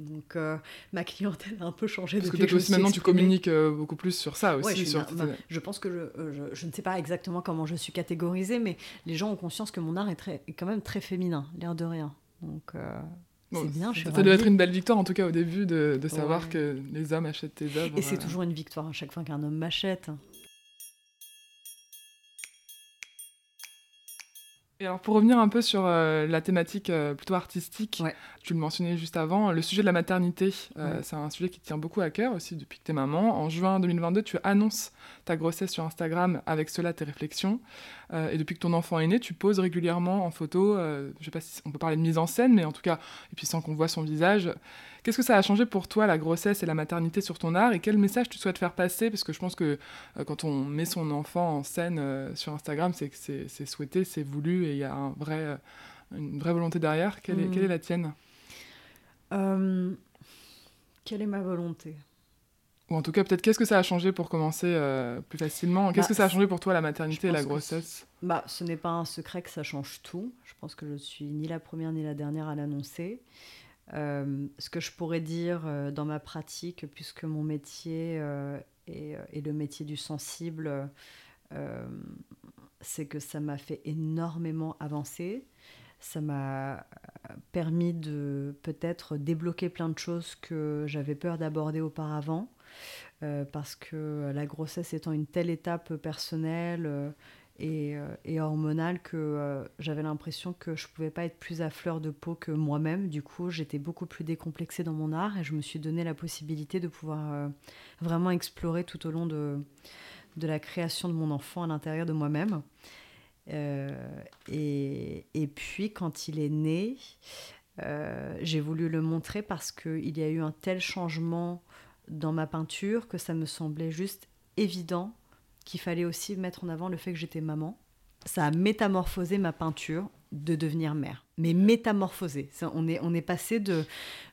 Donc euh, ma clientèle a un peu changé Parce depuis que, que aussi maintenant tu communiques euh, beaucoup plus sur ça aussi. je, je, pense que euh, je, je, ne sais pas exactement comment je suis catégorisée, mais les gens ont conscience que mon art est, très, est quand même très féminin, l'air de rien. Donc c'est bien. ça doit être une belle victoire en tout cas au début de, de savoir que les hommes achètent tes œuvres. Et c'est toujours une victoire à chaque fois qu'un homme m'achète. Et alors pour revenir un peu sur euh, la thématique euh, plutôt artistique, tu le mentionnais juste avant, le sujet de la maternité, euh, c'est un sujet qui tient beaucoup à cœur aussi depuis que tu es maman. En juin 2022, tu annonces ta grossesse sur Instagram avec cela tes réflexions. et depuis que ton enfant est né, tu poses régulièrement en photo, je sais pas si on peut parler de mise en scène, mais en tout cas, et puis sans qu'on voit son visage, Qu'est-ce que ça a changé pour toi, la grossesse et la maternité sur ton art Et quel message tu souhaites faire passer? Parce que je pense que euh, quand on met son enfant en scène euh, sur Instagram, c'est que c'est souhaité, c'est voulu et il y a un vrai, euh, une vraie volonté derrière. Quelle, est, quelle est, la tienne? Quelle est ma volonté? Ou en tout cas, peut-être, qu'est-ce que ça a changé pour commencer euh, plus facilement? Qu'est-ce Bah, que ça a changé pour toi, la maternité et la grossesse? Bah, ce n'est pas un secret que ça change tout. Je pense que je suis ni la première ni la dernière à l'annoncer. Euh, ce que je pourrais dire euh, dans ma pratique, puisque mon métier euh, est, est le métier du sensible, c'est que ça m'a fait énormément avancer. Ça m'a permis de peut-être débloquer plein de choses que j'avais peur d'aborder auparavant. Parce que la grossesse étant une telle étape personnelle et, euh, et hormonale que euh, j'avais l'impression que je pouvais pas être plus à fleur de peau que moi-même. Du coup, j'étais beaucoup plus décomplexée dans mon art et je me suis donné la possibilité de pouvoir euh, vraiment explorer tout au long de, de la création de mon enfant à l'intérieur de moi-même. Et, et puis, quand il est né, j'ai voulu le montrer parce qu'il y a eu un tel changement dans ma peinture que ça me semblait juste évident qu'il fallait aussi mettre en avant le fait que j'étais maman. Ça a métamorphosé ma peinture de devenir mère. Mais métamorphosé. Ça, On est, on est passé de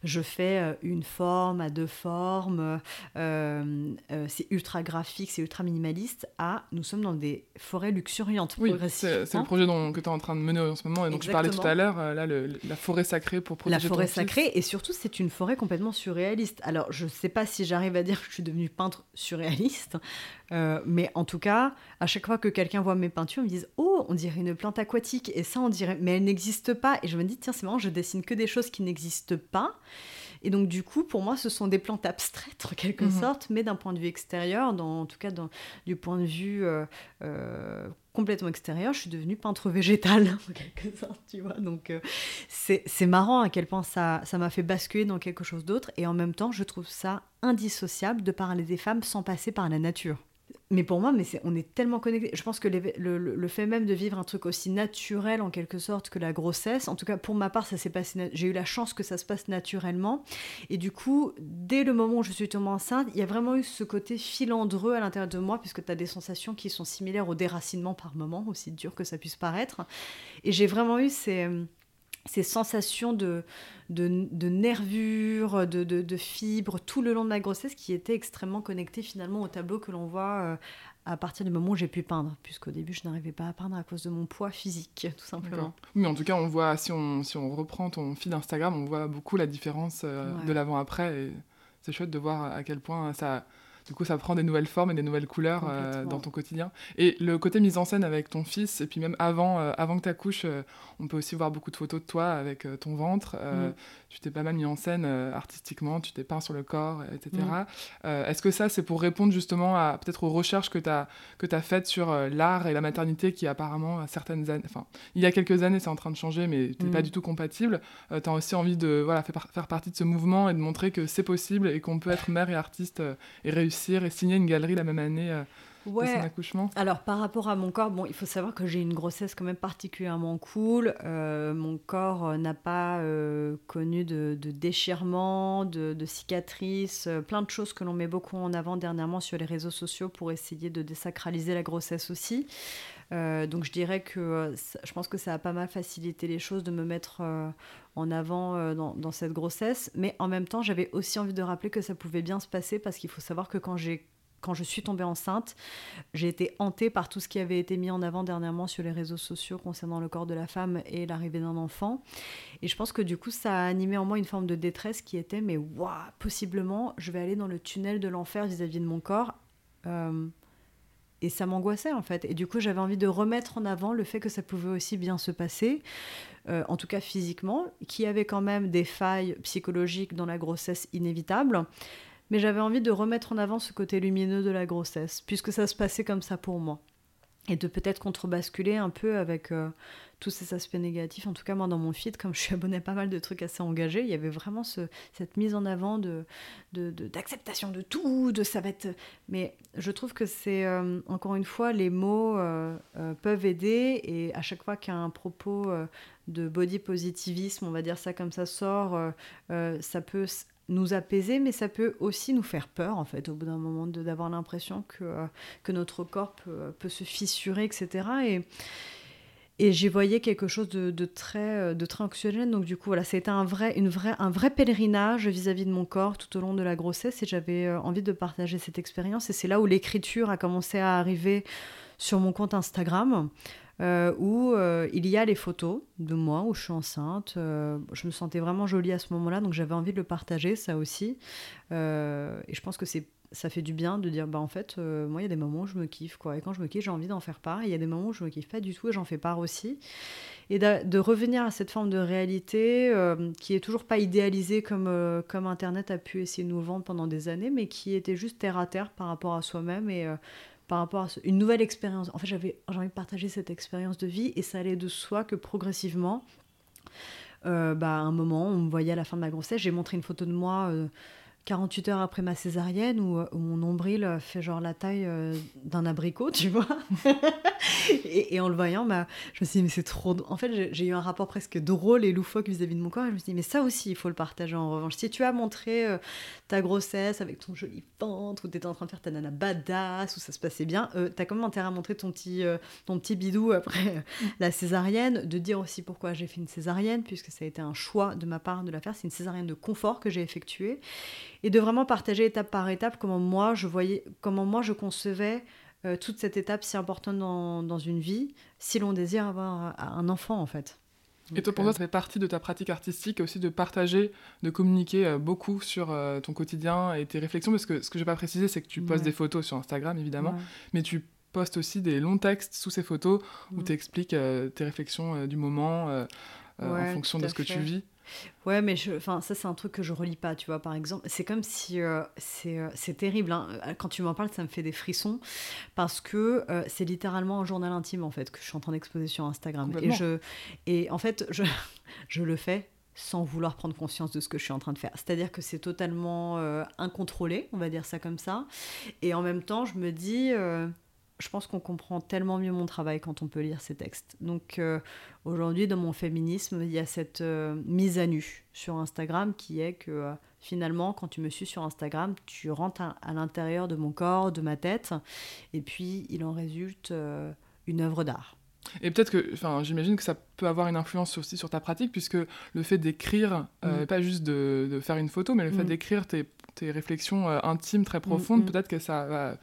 je fais euh, une forme à deux formes, euh, euh, c'est ultra graphique, c'est ultra minimaliste, à nous sommes dans des forêts luxuriantes Oui, c'est le projet dont, que tu es en train de mener en ce moment. Et donc, je parlais tout à l'heure, là, le- la forêt sacrée pour La protéger ton forêt fils. sacrée, et surtout, c'est une forêt complètement surréaliste. Alors, je ne sais pas si j'arrive à dire que je suis devenue peintre surréaliste, euh, mais en tout cas, à chaque fois que quelqu'un voit mes peintures, ils me disent Oh, on dirait une plante aquatique, et ça, on dirait, mais elle n'existe pas. Et je me dis Tiens, c'est marrant, je dessine que des choses qui n'existent pas. Et donc, du coup, pour moi, ce sont des plantes abstraites, en quelque Mhm. sorte, mais d'un point de vue extérieur, dans, en tout cas, dans, du point de vue euh, euh, complètement extérieur, je suis devenue peintre végétale, [laughs] en quelque sorte, tu vois. Donc, euh, c'est c'est marrant à quel point ça ça m'a fait basculer dans quelque chose d'autre. Et en même temps, je trouve ça indissociable de parler des femmes sans passer par la nature. Mais pour moi, mais on est tellement connectés. Je pense que le, fait même de vivre un truc aussi naturel en quelque sorte que la grossesse, en tout cas pour ma part, J'ai eu la chance que ça se passe naturellement. Et du coup, dès le moment où je suis tombée enceinte, il y a vraiment eu ce côté filandreux à l'intérieur de moi, puisque tu as des sensations qui sont similaires au déracinement par moment, aussi dur que ça puisse paraître. Et j'ai vraiment eu ces, ces sensations de, de, de nervures, de, de, de fibres tout le long de ma grossesse qui étaient extrêmement connectées finalement au tableau que l'on voit euh, à partir du moment où j'ai pu peindre, puisqu'au début je n'arrivais pas à peindre à cause de mon poids physique, tout simplement. Mais en tout cas, on voit, si on, si on reprend ton feed Instagram, on voit beaucoup la différence euh, Ouais. de l'avant-après. Et c'est chouette de voir à quel point ça, du coup, ça prend des nouvelles formes et des nouvelles couleurs euh, dans ton quotidien. Et le côté mise en scène avec ton fils, et puis même avant, euh, avant que tu accouches, on peut aussi voir beaucoup de photos de toi avec euh, ton ventre. Euh, Mm. Tu t'es pas mal mis en scène euh, artistiquement, tu t'es peint sur le corps, euh, etc. Mm. Euh, Est-ce que ça, c'est pour répondre justement à peut-être aux recherches que tu as, que as faites sur euh, l'art et la maternité qui apparemment, à certaines années, enfin, il y a quelques années, c'est en train de changer, mais t'es Mm. pas du tout compatible. tu as aussi envie de voilà, faire, faire partie de ce mouvement et de montrer que c'est possible et qu'on peut être mère et artiste euh, et réussir et signer une galerie la même année euh, de son accouchement. Alors, par rapport à mon corps, bon, il faut savoir que j'ai une grossesse quand même particulièrement cool. Euh, mon corps euh, n'a pas euh, connu de, de déchirement, de, de cicatrices, plein de choses que l'on met beaucoup en avant dernièrement sur les réseaux sociaux pour essayer de désacraliser la grossesse aussi. Donc, je dirais que je pense que ça a pas mal facilité les choses de me mettre en avant euh, dans, cette grossesse. Mais en même temps, j'avais aussi envie de rappeler que ça pouvait bien se passer parce qu'il faut savoir que quand j'ai quand je suis tombée enceinte, j'ai été hantée par tout ce qui avait été mis en avant dernièrement sur les réseaux sociaux concernant le corps de la femme et l'arrivée d'un enfant. Et je pense que du coup, ça a animé en moi une forme de détresse qui était mais waouh, possiblement, je vais aller dans le tunnel de l'enfer vis-à-vis de mon corps. Euh, et ça m'angoissait en fait. Et du coup, j'avais envie de remettre en avant le fait que ça pouvait aussi bien se passer, euh, en tout cas physiquement, qu'il y avait quand même des failles psychologiques dans la grossesse inévitable. Mais j'avais envie de remettre en avant ce côté lumineux de la grossesse, puisque ça se passait comme ça pour moi. Et de peut-être contrebasculer un peu avec euh, tous ces aspects négatifs. En tout cas, moi, dans mon feed, comme je suis abonnée à pas mal de trucs assez engagés, il y avait vraiment ce- cette mise en avant de, de- de- d'acceptation de, tout, de ça va être... Mais je trouve que c'est, euh, encore une fois, les mots euh, peuvent aider. Et à chaque fois qu'un propos de body positivisme, on va dire ça comme ça, sort, ça peut nous apaiser, mais ça peut aussi nous faire peur, en fait, au bout d'un moment, d'avoir l'impression que, euh, que notre corps peut, peut se fissurer, etc. Et, et j'y voyais quelque chose de, de, très, de très anxiogène. Donc, du coup, voilà, c'était un vrai, une un vrai pèlerinage vis-à-vis de mon corps tout au long de la grossesse. Et j'avais envie de partager cette expérience. Et c'est là où l'écriture a commencé à arriver sur mon compte Instagram. Euh, où euh, il y a les photos de moi où je suis enceinte. Euh, je me sentais vraiment jolie à ce moment-là, donc j'avais envie de le partager, ça aussi. et je pense que c'est ça fait du bien de dire bah en fait moi il y a des moments où je me kiffe quoi et quand je me kiffe j'ai envie d'en faire part il y a des moments où je me kiffe pas du tout et j'en fais part aussi et de, revenir à cette forme de réalité qui est toujours pas idéalisée comme comme internet a pu essayer de nous vendre pendant des années mais qui était juste terre à terre par rapport à soi-même et par rapport à une nouvelle expérience. En fait, j'avais envie de partager cette expérience de vie et ça allait de soi que progressivement, euh, bah, à un moment, on me voyait à la fin de ma grossesse, j'ai montré une photo de moi. Euh, 48 heures après ma césarienne où, mon nombril fait genre la taille euh, d'un abricot, [laughs] tu vois. et, en le voyant, bah, je me suis dit, mais c'est trop. En fait, j'ai eu un rapport presque drôle et loufoque vis-à-vis de mon corps. Et je me suis dit, mais ça aussi, il faut le partager en revanche. Si tu as montré euh, ta grossesse avec ton joli ventre, ou tu étais en train de faire ta nana badass, où ça se passait bien, euh, tu as quand même intérêt à montrer ton petit, ton petit bidou après la césarienne, de dire aussi pourquoi j'ai fait une césarienne, puisque ça a été un choix de ma part de la faire. C'est une césarienne de confort que j'ai effectuée et de vraiment partager étape par étape comment moi je voyais, comment moi je concevais euh, toute cette étape si importante dans, dans une vie, si l'on désire avoir un enfant en fait. et toi, pour toi, euh, ça fait partie de ta pratique artistique aussi de partager, de communiquer euh, beaucoup sur ton quotidien et tes réflexions? Parce que ce que je n'ai pas précisé, c'est que tu postes des photos sur Instagram, évidemment, mais tu postes aussi des longs textes sous ces photos où tu expliques tes réflexions du moment en fonction de ce que tu vis. Ouais, mais enfin, ça, c'est un truc que je relis pas, tu vois, par exemple. C'est comme si. Euh, euh, c'est terrible. Hein. Quand tu m'en parles, ça me fait des frissons. Parce que euh, c'est littéralement un journal intime, en fait, que je suis en train d'exposer sur Instagram. Et, je, et en fait, je, [laughs] je le fais sans vouloir prendre conscience de ce que je suis en train de faire. C'est-à-dire que c'est totalement incontrôlé, on va dire ça comme ça. Et en même temps, je me dis je pense qu'on comprend tellement mieux mon travail quand on peut lire ces textes. Donc euh, aujourd'hui, dans mon féminisme, il y a cette euh, mise à nu sur Instagram qui est que euh, finalement, quand tu me suis sur Instagram, tu rentres à, l'intérieur de mon corps, de ma tête, et puis il en résulte une œuvre d'art. Et peut-être que, enfin, j'imagine que ça peut avoir une influence aussi sur ta pratique, puisque le fait d'écrire, mm. pas juste de, faire une photo, mais le fait mm. d'écrire tes, tes, réflexions intimes très profondes, mm, peut-être que ça va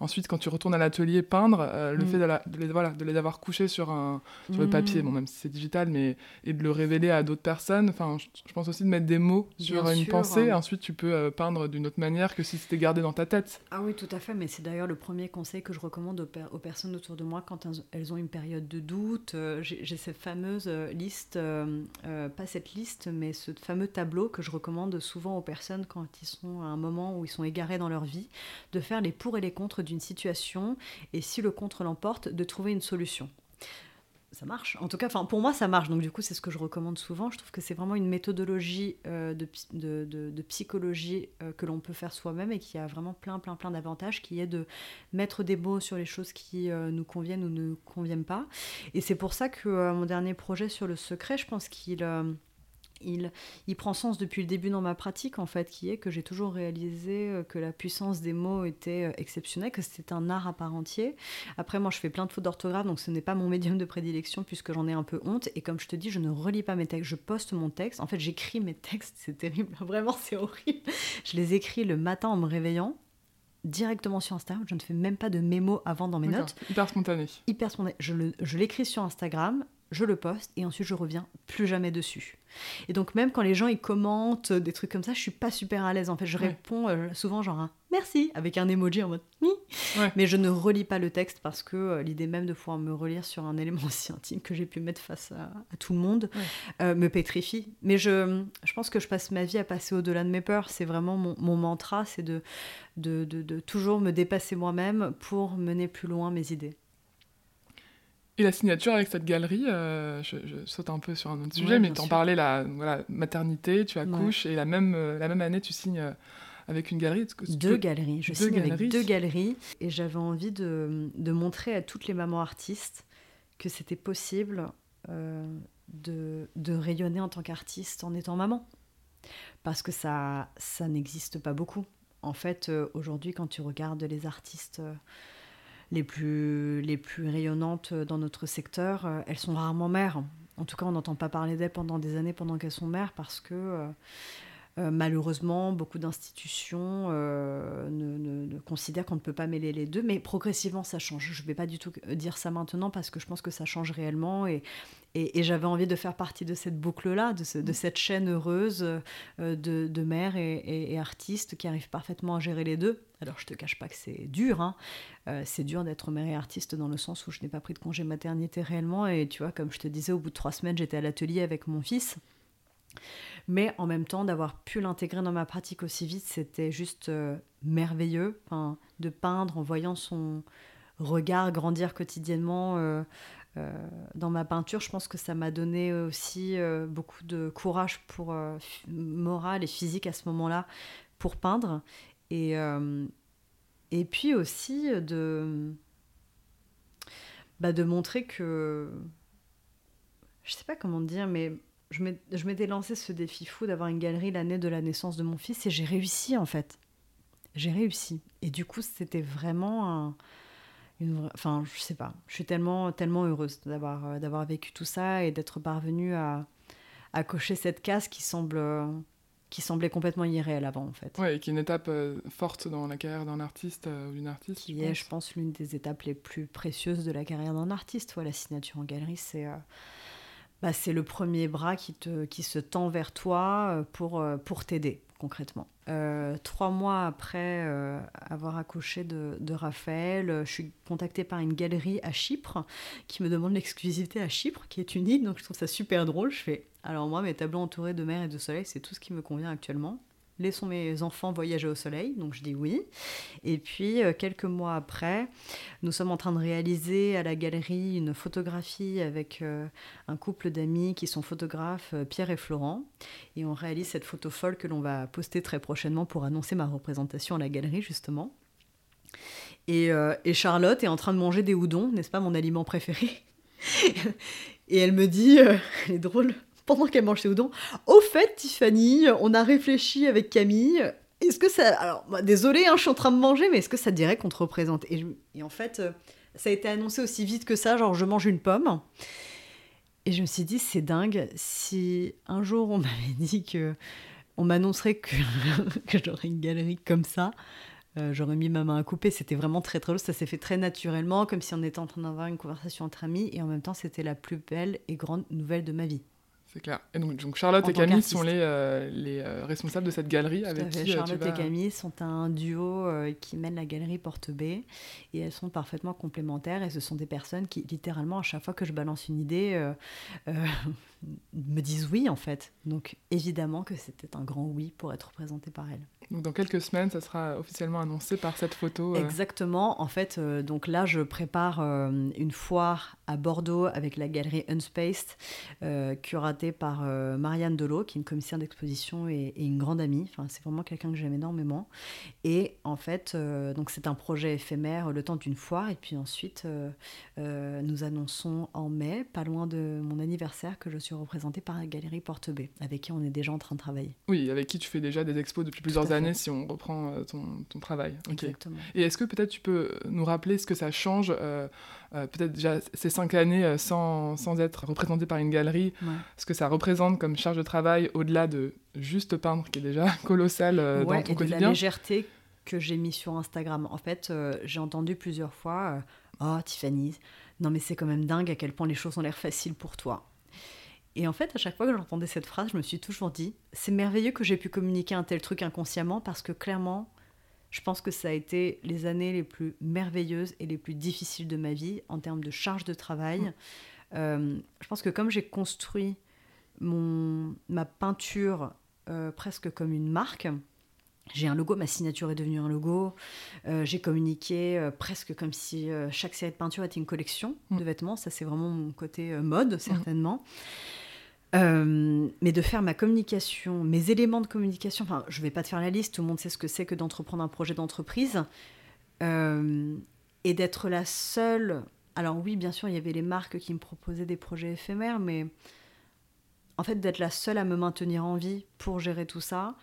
Ensuite, quand tu retournes à l'atelier peindre, euh, le mm. fait de, les, voilà, de les avoir couchés sur, un, sur le papier, mm. bon, même si c'est digital, mais, et de le révéler à d'autres personnes, enfin, je, pense aussi de mettre des mots sur une pensée, et ensuite tu peux euh, peindre d'une autre manière que si c'était gardé dans ta tête. Ah oui, tout à fait, mais c'est d'ailleurs le premier conseil que je recommande aux, personnes autour de moi quand elles ont une période de doute. Euh, j'ai cette fameuse liste, pas cette liste, mais ce fameux tableau que je recommande souvent aux personnes quand ils sont à un moment où ils sont égarés dans leur vie, de faire les pour et les contre d'une situation et si le contre l'emporte, de trouver une solution. Ça marche. En tout cas, pour moi, ça marche. Donc du coup, c'est ce que je recommande souvent. Je trouve que c'est vraiment une méthodologie euh, de, de, de, psychologie euh, que l'on peut faire soi-même et qui a vraiment plein, plein, plein d'avantages, qui est de mettre des mots sur les choses qui euh, nous conviennent ou ne conviennent pas. Et c'est pour ça que mon dernier projet sur le secret, je pense qu'il il, prend sens depuis le début dans ma pratique, en fait, qui est que j'ai toujours réalisé euh, que la puissance des mots était euh, exceptionnelle, que c'était un art à part entier. Après, moi, je fais plein de fautes d'orthographe, donc ce n'est pas mon médium de prédilection, puisque j'en ai un peu honte. Et comme je te dis, je ne relis pas mes textes, je poste mon texte. En fait, j'écris mes textes, c'est terrible, [laughs] vraiment, c'est horrible. Je les écris le matin en me réveillant, directement sur Instagram. Je ne fais même pas de mémo avant dans mes notes. Hyper spontané. Hyper spontané. Je l'écris sur Instagram je le poste et ensuite je reviens plus jamais dessus. Et donc même quand les gens ils commentent des trucs comme ça, je suis pas super à l'aise. En fait, je réponds euh, souvent genre un merci avec un emoji en mode oui. Mais je ne relis pas le texte parce que euh, l'idée même de pouvoir me relire sur un [laughs] élément aussi intime que j'ai pu mettre face à, tout le monde euh, me pétrifie. Mais je, je pense que je passe ma vie à passer au-delà de mes peurs. C'est vraiment mon, mon mantra, c'est de de, de, de toujours me dépasser moi-même pour mener plus loin mes idées. Et la signature avec cette galerie, euh, je, saute un peu sur un autre sujet, mais tu en parlais, la voilà, maternité, tu accouches, et la même, euh, la même année, tu signes euh, avec une galerie. Deux galeries, je signe avec deux galeries, et j'avais envie de, de, montrer à toutes les mamans artistes que c'était possible de, de, rayonner en tant qu'artiste en étant maman. Parce que ça, ça n'existe pas beaucoup. En fait, aujourd'hui, quand tu regardes les artistes les plus, rayonnantes dans notre secteur, euh, elles sont rarement mères. En tout cas, on n'entend pas parler d'elles pendant des années pendant qu'elles sont mères parce que euh, euh, malheureusement, beaucoup d'institutions ne, considèrent qu'on ne peut pas mêler les deux, mais progressivement ça change. Je ne vais pas du tout dire ça maintenant parce que je pense que ça change réellement et, j'avais envie de faire partie de cette boucle-là, de, de, cette chaîne heureuse de, de mères et, et, artistes qui arrivent parfaitement à gérer les deux. Alors je te cache pas que c'est dur, hein. Euh, c'est dur d'être mère et artiste dans le sens où je n'ai pas pris de congé maternité réellement et tu vois, comme je te disais, au bout de trois semaines, j'étais à l'atelier avec mon fils. Mais en même temps, d'avoir pu l'intégrer dans ma pratique aussi vite, c'était juste euh, merveilleux. de peindre en voyant son regard grandir quotidiennement euh, dans ma peinture, je pense que ça m'a donné aussi beaucoup de courage pour moral et physique à ce moment-là pour peindre. Et, euh, et puis aussi de, bah de montrer que. Je sais pas comment dire, mais je m'étais lancé ce défi fou d'avoir une galerie l'année de la naissance de mon fils et j'ai réussi en fait. J'ai réussi. Et du coup, c'était vraiment un, une Enfin, je sais pas. Je suis tellement, tellement heureuse d'avoir, d'avoir vécu tout ça et d'être parvenue à, à cocher cette case qui semble qui semblait complètement irréel avant en fait. Ouais, et qui est une étape euh, forte dans la carrière d'un artiste euh, ou d'une artiste. Qui est, je pense, l'une des étapes les plus précieuses de la carrière d'un artiste. Ouais, la signature en galerie, c'est euh, bah, c'est le premier bras qui, te, qui se tend vers toi pour, pour t'aider concrètement. trois mois après avoir accouché de, de, Raphaël, je suis contactée par une galerie à Chypre qui me demande l'exclusivité à Chypre, qui est une île, donc je trouve ça super drôle. Je fais alors moi, mes tableaux entourés de mer et de soleil, c'est tout ce qui me convient actuellement. Laissons mes enfants voyager au soleil, donc je dis oui. Et puis, euh, quelques mois après, nous sommes en train de réaliser à la galerie une photographie avec euh, un couple d'amis qui sont photographes, euh, Pierre et Florent. Et on réalise cette photo folle que l'on va poster très prochainement pour annoncer ma représentation à la galerie, justement. Et, et Charlotte est en train de manger des houdons, n'est-ce pas mon aliment préféré? [laughs] Et elle me dit, elle est drôle, pendant qu'elle mange ses udon. Au fait, Tiffany, on a réfléchi avec Camille. Est-ce que ça. Alors, bah, désolé, hein, je suis en train de manger, mais est-ce que ça dirait qu'on te représente? Et, en fait, euh, ça a été annoncé aussi vite que ça, genre je mange une pomme. Et je me suis dit, c'est dingue, si un jour on [laughs] m'avait dit que on m'annoncerait que, [laughs] que j'aurais une galerie comme ça, euh, j'aurais mis ma main à couper. C'était vraiment très très lourd. Ça s'est fait très naturellement, comme si on était en train d'avoir une conversation entre amis. Et en même temps, c'était la plus belle et grande nouvelle de ma vie. C'est clair. Et donc, donc Charlotte et Camille sont les, euh, les euh, responsables de cette galerie avec qui euh, Charlotte et Camille sont un duo qui mène la galerie Porte B. Et elles sont parfaitement complémentaires. Et ce sont des personnes qui littéralement à chaque fois que je balance une idée me disent oui en fait. Donc évidemment que c'était un grand oui pour être représenté par elles. Donc dans quelques semaines, ça sera officiellement annoncé par cette photo. Euh. Exactement. En fait, euh, donc là, je prépare euh, une foire à Bordeaux avec la galerie Unspaced, curatée par Marianne Delot, qui est une commissaire d'exposition et, et, une grande amie. Enfin, c'est vraiment quelqu'un que j'aime énormément. Et en fait, donc c'est un projet éphémère le temps d'une foire. Et puis ensuite, nous annonçons en mai, pas loin de mon anniversaire, que je suis représentée par la galerie Porte B, avec qui on est déjà en train de travailler. Oui, avec qui tu fais déjà des expos depuis plusieurs années si on reprend euh, ton, ton, travail. Exactement. Et est-ce que peut-être tu peux nous rappeler ce que ça change, euh, euh, peut-être déjà ces cinq années sans, sans, être représenté par une galerie, ce que ça représente comme charge de travail au-delà de juste peindre, qui est déjà [laughs] colossal dans ton et quotidien de la légèreté que j'ai mis sur Instagram. En fait, j'ai entendu plusieurs fois Oh, Tiffany, non mais c'est quand même dingue à quel point les choses ont l'air faciles pour toi. Et en fait, à chaque fois que j'entendais cette phrase, je me suis toujours dit, c'est merveilleux que j'ai pu communiquer un tel truc inconsciemment parce que clairement, je pense que ça a été les années les plus merveilleuses et les plus difficiles de ma vie en termes de charge de travail. Mmh. Euh, je pense que comme j'ai construit mon, ma peinture euh, presque comme une marque, j'ai un logo, ma signature est devenue un logo. Euh, j'ai communiqué presque comme si chaque série de peinture était une collection mmh. de vêtements. Ça, c'est vraiment mon côté mode, mmh. Euh, mais de faire ma communication, mes éléments de communication, enfin, je vais pas te faire la liste, tout le monde sait ce que c'est que d'entreprendre un projet d'entreprise, euh, et d'être la seule. Alors oui, bien sûr, il y avait les marques qui me proposaient des projets éphémères, mais en fait, d'être la seule à me maintenir en vie pour gérer tout ça,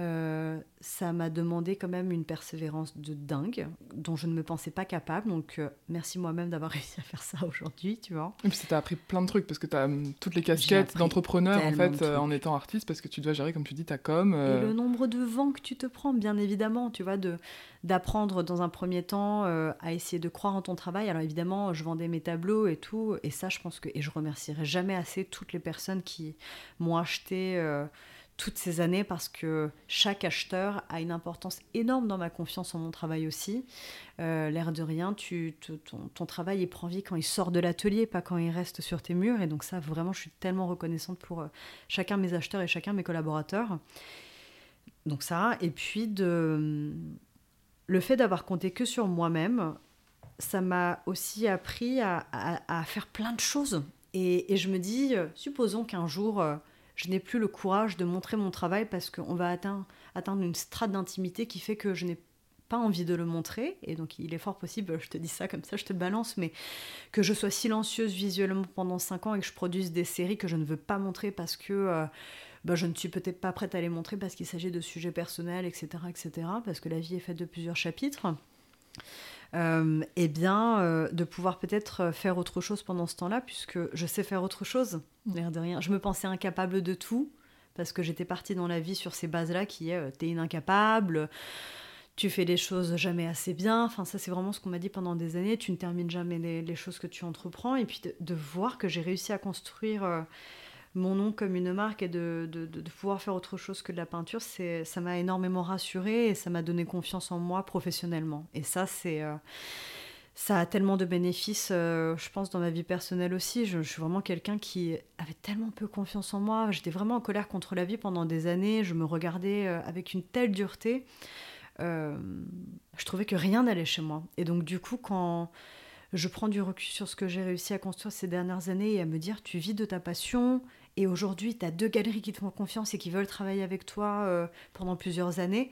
euh, ça m'a demandé quand même une persévérance de dingue, dont je ne me pensais pas capable. Donc, euh, merci moi-même d'avoir [laughs] réussi à faire ça aujourd'hui, tu vois. Et puis, ça t'a appris plein de trucs, parce que tu as hum, toutes les casquettes d'entrepreneur, en fait, euh, en étant artiste, parce que tu dois gérer, comme tu dis, ta com. Et le nombre de vents que tu te prends, bien évidemment, tu vois, de d'apprendre dans un premier temps à essayer de croire en ton travail. Alors, évidemment, je vendais mes tableaux et tout, et ça, je pense que... Et je remercierai jamais assez toutes les personnes qui m'ont acheté toutes ces années parce que chaque acheteur a une importance énorme dans ma confiance en mon travail aussi. Euh, l'air de rien, ton, travail il prend vie quand il sort de l'atelier, pas quand il reste sur tes murs. Et donc ça, vraiment, je suis tellement reconnaissante pour euh, chacun de mes acheteurs et chacun de mes collaborateurs. Donc ça, et puis de le fait d'avoir compté que sur moi-même, ça m'a aussi appris à, faire plein de choses. Et, et je me dis, euh, supposons qu'un jour je n'ai plus le courage de montrer mon travail parce qu'on va atteindre, une strate d'intimité qui fait que je n'ai pas envie de le montrer, et donc il est fort possible, je te dis ça comme ça, je te balance, mais que je sois silencieuse visuellement pendant 5 ans et que je produise des séries que je ne veux pas montrer parce que euh, bah, je ne suis peut-être pas prête à les montrer parce qu'il s'agit de sujets personnels, etc., etc., parce que la vie est faite de plusieurs chapitres. Euh, eh bien, euh, de pouvoir peut-être euh, faire autre chose pendant ce temps-là, puisque je sais faire autre chose, mm. l'air de rien. Je me pensais incapable de tout, parce que j'étais partie dans la vie sur ces bases-là, qui est t'es incapable, tu fais les choses jamais assez bien. Enfin, ça, c'est vraiment ce qu'on m'a dit pendant des années. Tu ne termines jamais les, choses que tu entreprends. Et puis de, voir que j'ai réussi à construire mon nom comme une marque et de, pouvoir faire autre chose que de la peinture, c'est, ça m'a énormément rassurée et ça m'a donné confiance en moi professionnellement. Et ça, c'est, euh, ça a tellement de bénéfices, euh, je pense, dans ma vie personnelle aussi. Je, suis vraiment quelqu'un qui avait tellement peu confiance en moi. J'étais vraiment en colère contre la vie pendant des années. Je me regardais euh, avec une telle dureté. je trouvais que rien n'allait chez moi. Et donc, du coup, quand je prends du recul sur ce que j'ai réussi à construire ces dernières années et à me dire tu vis de ta passion et aujourd'hui, tu as deux galeries qui te font confiance et qui veulent travailler avec toi euh, pendant plusieurs années.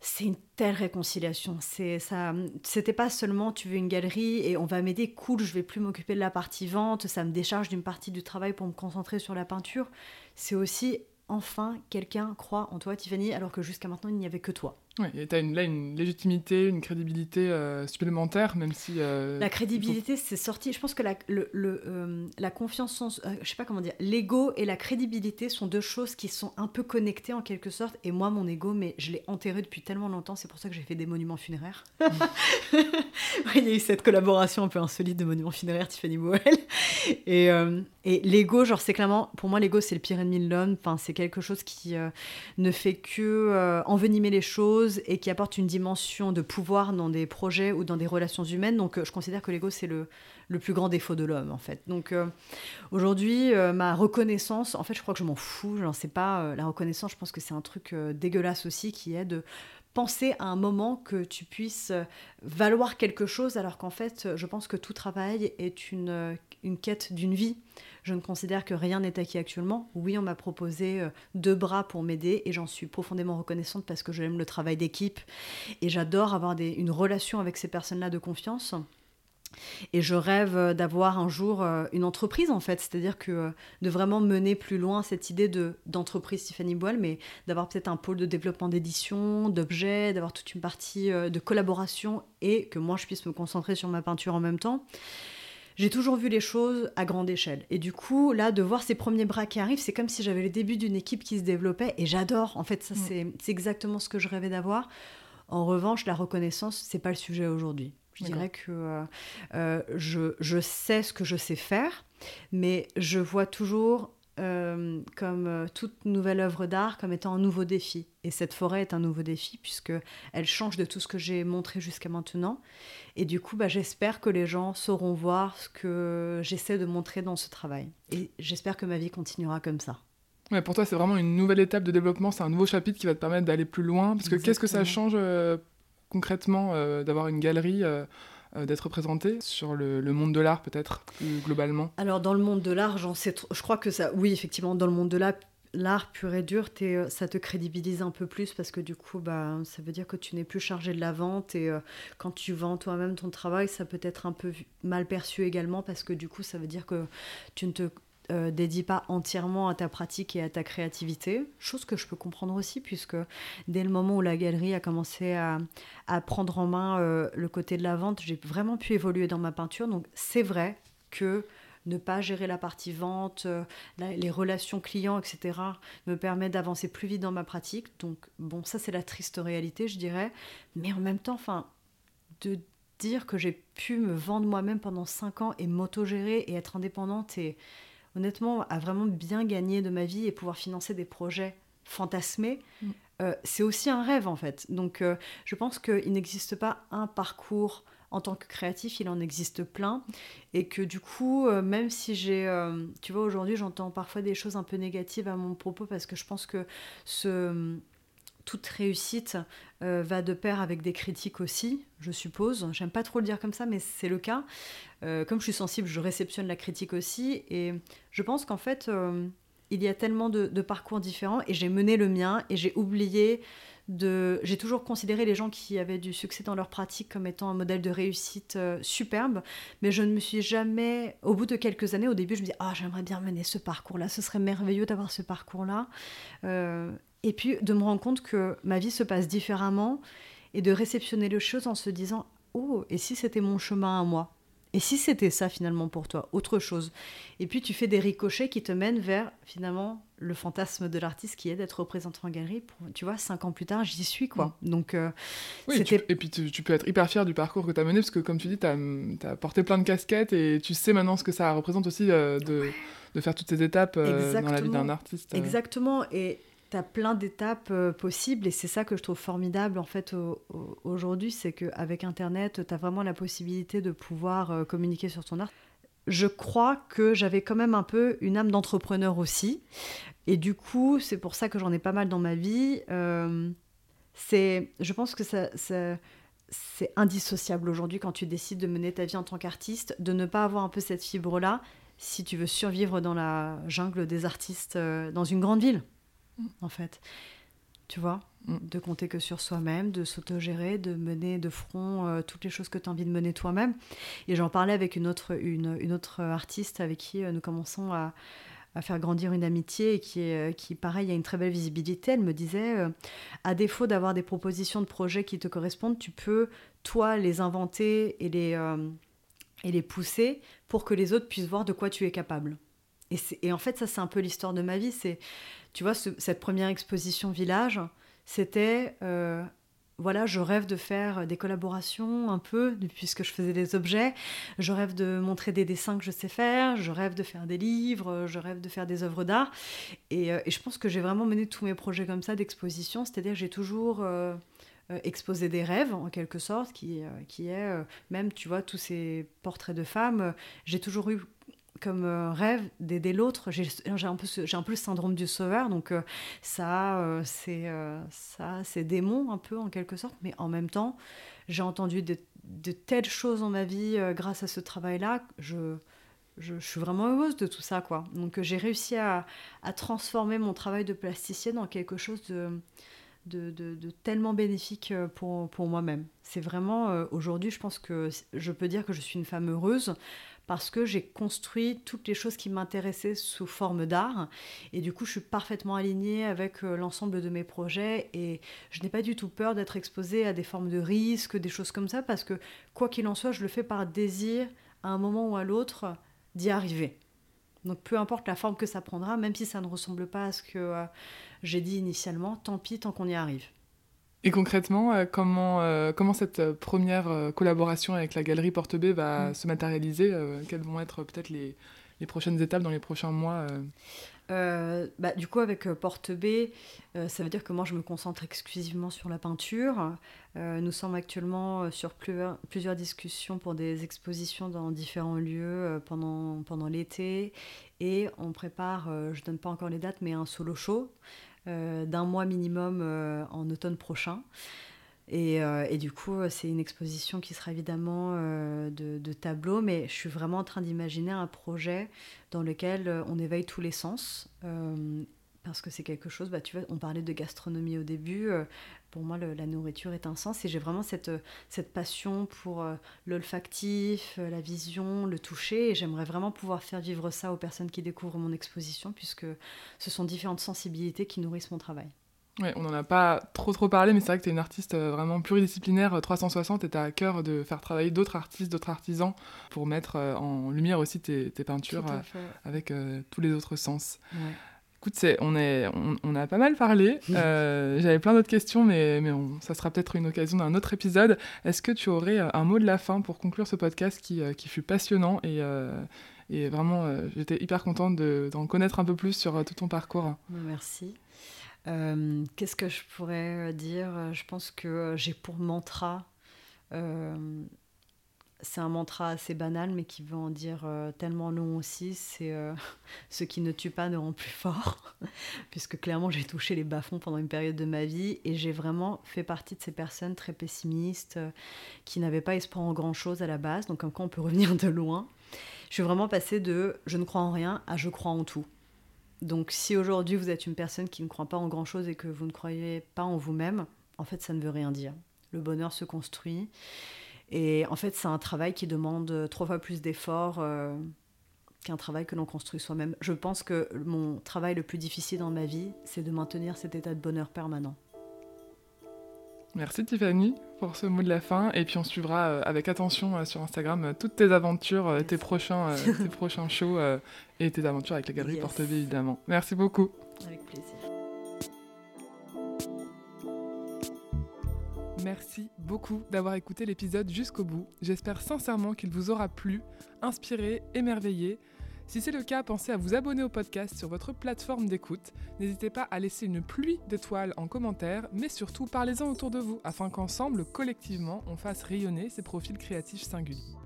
C'est une telle réconciliation. C'est ça. C'était pas seulement tu veux une galerie et on va m'aider. Cool, je vais plus m'occuper de la partie vente. Ça me décharge d'une partie du travail pour me concentrer sur la peinture. C'est aussi enfin quelqu'un croit en toi, Tiffany, alors que jusqu'à maintenant il n'y avait que toi. Oui, et tu as une, là une légitimité, une crédibilité euh, supplémentaire, même si... Euh, la crédibilité, c'est sorti. Je pense que la, le, le, euh, la confiance, en, je sais pas comment dire, l'ego et la crédibilité sont deux choses qui sont un peu connectées en quelque sorte. Et moi, mon ego, mais je l'ai enterré depuis tellement longtemps, c'est pour ça que j'ai fait des monuments funéraires. [laughs] il y a eu cette collaboration un peu insolite de monuments funéraires, Tiffany Boel. Et, et l'ego, genre, c'est clairement, pour moi, l'ego, c'est le pire ennemi de l'homme. Enfin, c'est quelque chose qui ne fait que envenimer les choses et qui apporte une dimension de pouvoir dans des projets ou dans des relations humaines. Donc euh, je considère que l'ego, c'est le, le, plus grand défaut de l'homme, en fait. Donc euh, aujourd'hui, euh, ma reconnaissance, en fait, je crois que je m'en fous, je n'en sais pas. la reconnaissance, je pense que c'est un truc dégueulasse aussi, qui est de penser à un moment que tu puisses valoir quelque chose, alors qu'en fait, je pense que tout travail est une, une quête d'une vie. Je ne considère que rien n'est acquis actuellement. Oui, on m'a proposé euh, deux bras pour m'aider et j'en suis profondément reconnaissante parce que j'aime le travail d'équipe et j'adore avoir une relation avec ces personnes-là de confiance. Et je rêve euh, d'avoir un jour euh, une entreprise en fait, c'est-à-dire que de vraiment mener plus loin cette idée de d'entreprise Tiffany Boile, mais d'avoir peut-être un pôle de développement d'édition, d'objets, d'avoir toute une partie de collaboration et que moi je puisse me concentrer sur ma peinture en même temps j'ai toujours vu les choses à grande échelle. Et du coup, là, de voir ces premiers bras qui arrivent, c'est comme si j'avais le début d'une équipe qui se développait. Et j'adore. En fait, ça, mm. c'est exactement ce que je rêvais d'avoir. En revanche, la reconnaissance, c'est pas le sujet aujourd'hui. Je dirais que euh, euh, je, je, sais ce que je sais faire, mais je vois toujours euh, comme euh, toute nouvelle œuvre d'art comme étant un nouveau défi. Et cette forêt est un nouveau défi puisque elle change de tout ce que j'ai montré jusqu'à maintenant. Et du coup, bah, j'espère que les gens sauront voir ce que j'essaie de montrer dans ce travail. Et j'espère que ma vie continuera comme ça. Ouais, pour toi, c'est vraiment une nouvelle étape de développement, c'est un nouveau chapitre qui va te permettre d'aller plus loin. Parce que qu'est-ce que ça change euh, concrètement d'avoir une galerie d'être représenté sur le, monde de l'art peut-être plus globalement Alors dans le monde de l'art, j'en sais je crois que ça, oui effectivement dans le monde de l'art, l'art pur et dur, es, ça te crédibilise un peu plus parce que du coup, bah, ça veut dire que tu n'es plus chargé de la vente et euh, quand tu vends toi-même ton travail, ça peut être un peu mal perçu également parce que du coup, ça veut dire que tu ne te euh, dédies pas entièrement à ta pratique et à ta créativité, chose que je peux comprendre aussi, puisque dès le moment où la galerie a commencé à, à prendre en main euh, le côté de la vente, j'ai vraiment pu évoluer dans ma peinture. Donc c'est vrai que ne pas gérer la partie vente, euh, les relations clients, etc., me permet d'avancer plus vite dans ma pratique. Donc, bon, ça, c'est la triste réalité, je dirais. Mais en même temps, enfin, de dire que j'ai pu me vendre moi-même pendant 5 ans et m'autogérer et être indépendante et honnêtement, à vraiment bien gagner de ma vie et pouvoir financer des projets fantasmés, mm. euh, c'est aussi un rêve en fait. Donc euh, je pense qu'il n'existe pas un parcours en tant que créatif, il en existe plein. Et que du coup, euh, même si j'ai... Euh, tu vois, aujourd'hui, j'entends parfois des choses un peu négatives à mon propos parce que je pense que ce, toute réussite euh, va de pair avec des critiques aussi, je suppose. J'aime pas trop le dire comme ça, mais c'est le cas. comme je suis sensible, je réceptionne la critique aussi. Et je pense qu'en fait, il y a tellement de, de, parcours différents et j'ai mené le mien et j'ai oublié j'ai toujours considéré les gens qui avaient du succès dans leur pratique comme étant un modèle de réussite euh, superbe, mais je ne me suis jamais, au bout de quelques années, au début, je me disais, ah, j'aimerais bien mener ce parcours-là, ce serait merveilleux d'avoir ce parcours-là. Et puis de me rendre compte que ma vie se passe différemment et de réceptionner les choses en se disant, oh, et si c'était mon chemin à moi? Et si c'était ça finalement pour toi, autre chose? Et puis tu fais des ricochets qui te mènent vers finalement le fantasme de l'artiste qui est d'être représenté en galerie. Pour, tu vois, cinq ans plus tard, j'y suis quoi. Mm. Donc, euh, oui, et puis tu, peux être hyper fier du parcours que tu as mené parce que comme tu dis, tu as, porté plein de casquettes et tu sais maintenant ce que ça représente aussi euh, de, de, faire toutes ces étapes euh, dans la vie d'un artiste. Exactement. Et tu plein d'étapes euh, possibles et c'est ça que je trouve formidable en fait aujourd'hui, c'est qu'avec Internet, tu as vraiment la possibilité de pouvoir euh, communiquer sur ton art. Je crois que j'avais quand même un peu une âme d'entrepreneur aussi. Et du coup, c'est pour ça que j'en ai pas mal dans ma vie. Euh, c'est, je pense que ça, c'est indissociable aujourd'hui quand tu décides de mener ta vie en tant qu'artiste, de ne pas avoir un peu cette fibre-là si tu veux survivre dans la jungle des artistes dans une grande ville en fait. Tu vois mm. De compter que sur soi-même, de s'autogérer, de mener de front euh, toutes les choses que tu as envie de mener toi-même. Et j'en parlais avec une autre, une, autre artiste avec qui euh, nous commençons à, faire grandir une amitié et qui, est, euh, qui, pareil, a une très belle visibilité. Elle me disait, à défaut d'avoir des propositions de projets qui te correspondent, tu peux, toi, les inventer et les, et les pousser pour que les autres puissent voir de quoi tu es capable. Et, et en fait, ça, c'est un peu l'histoire de ma vie. C'est tu vois, cette première exposition village, c'était, euh, voilà, je rêve de faire des collaborations un peu, puisque je faisais des objets, je rêve de montrer des dessins que je sais faire, je rêve de faire des livres, je rêve de faire des œuvres d'art. Et, euh, je pense que j'ai vraiment mené tous mes projets comme ça d'exposition, c'est-à-dire j'ai toujours... Euh, exposé des rêves en quelque sorte qui, qui est même tu vois tous ces portraits de femmes j'ai toujours eu comme euh, rêve d'aider l'autre. J'ai un, peu un peu le syndrome du sauveur, donc euh, ça, euh, c'est ça, c'est démon un peu en quelque sorte, mais en même temps, j'ai entendu de, telles choses dans ma vie grâce à ce travail-là. Je, je, suis vraiment heureuse de tout ça, quoi. Donc j'ai réussi à, à, transformer mon travail de plasticienne en quelque chose de, de, de, tellement bénéfique pour, pour moi-même. C'est vraiment, aujourd'hui, je pense que je peux dire que je suis une femme heureuse parce que j'ai construit toutes les choses qui m'intéressaient sous forme d'art. Et du coup, je suis parfaitement alignée avec euh, l'ensemble de mes projets et je n'ai pas du tout peur d'être exposée à des formes de risques, des choses comme ça, parce que quoi qu'il en soit, je le fais par désir à un moment ou à l'autre d'y arriver. Donc peu importe la forme que ça prendra, même si ça ne ressemble pas à ce que euh, j'ai dit initialement, tant pis tant qu'on y arrive. Et concrètement, euh, comment, euh, comment cette euh, première collaboration avec la galerie Porte B va mm. se matérialiser Quelles vont être peut-être les, les, prochaines étapes dans les prochains mois bah, du coup, avec Porte B, ça veut dire que moi, je me concentre exclusivement sur la peinture. nous sommes actuellement sur plusieurs, plusieurs, discussions pour des expositions dans différents lieux pendant, pendant l'été. Et on prépare, je ne donne pas encore les dates, mais un solo show. Euh, d'un mois minimum euh, en automne prochain. Et, euh, et, du coup, c'est une exposition qui sera évidemment de, de, tableaux, mais je suis vraiment en train d'imaginer un projet dans lequel on éveille tous les sens parce que c'est quelque chose, bah, tu vois, on parlait de gastronomie au début, euh, pour moi la nourriture est un sens et j'ai vraiment cette, cette passion pour euh, l'olfactif, la vision, le toucher et j'aimerais vraiment pouvoir faire vivre ça aux personnes qui découvrent mon exposition puisque ce sont différentes sensibilités qui nourrissent mon travail. Ouais, on n'en a pas trop trop parlé, mais c'est vrai que tu es une artiste euh, vraiment pluridisciplinaire 360 euh, et tu as à cœur de faire travailler d'autres artistes, d'autres artisans pour mettre euh, en lumière aussi tes, peintures avec tous les autres sens. Écoute, on, est, on, a pas mal parlé. [laughs] J'avais plein d'autres questions, mais, mais ça sera peut-être une occasion d'un autre épisode. Est-ce que tu aurais un mot de la fin pour conclure ce podcast qui, qui fut passionnant et, et vraiment, j'étais hyper contente d'en connaître un peu plus sur tout ton parcours? Merci. Euh, qu'est-ce que je pourrais euh, dire? Je pense que euh, j'ai pour mantra, c'est un mantra assez banal, mais qui veut en dire tellement long aussi, c'est [laughs] ce qui ne tue pas ne rend plus fort, [laughs] puisque clairement j'ai touché les bas-fonds pendant une période de ma vie, et j'ai vraiment fait partie de ces personnes très pessimistes, qui n'avaient pas espoir en grand-chose à la base, donc comme quoi on peut revenir de loin. Je suis vraiment passée de je ne crois en rien à je crois en tout. Donc si aujourd'hui vous êtes une personne qui ne croit pas en grand-chose et que vous ne croyez pas en vous-même, en fait ça ne veut rien dire. Le bonheur se construit. Et en fait c'est un travail qui demande trois fois plus d'efforts euh, qu'un travail que l'on construit soi-même. Je pense que mon travail le plus difficile dans ma vie, c'est de maintenir cet état de bonheur permanent. Merci Tiffany pour ce mot de la fin. Et puis on suivra euh, avec attention euh, sur Instagram euh, toutes tes aventures, tes, prochains, tes [laughs] prochains shows et tes aventures avec la galerie Porte Porte-Vie évidemment. Merci beaucoup. Avec plaisir. Merci beaucoup d'avoir écouté l'épisode jusqu'au bout. J'espère sincèrement qu'il vous aura plu, inspiré, émerveillé. Si c'est le cas, pensez à vous abonner au podcast sur votre plateforme d'écoute. N'hésitez pas à laisser une pluie d'étoiles en commentaire, mais surtout parlez-en autour de vous afin qu'ensemble, collectivement, on fasse rayonner ces profils créatifs singuliers.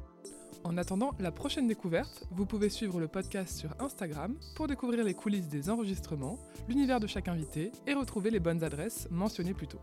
En attendant la prochaine découverte, vous pouvez suivre le podcast sur Instagram pour découvrir les coulisses des enregistrements, l'univers de chaque invité et retrouver les bonnes adresses mentionnées plus tôt.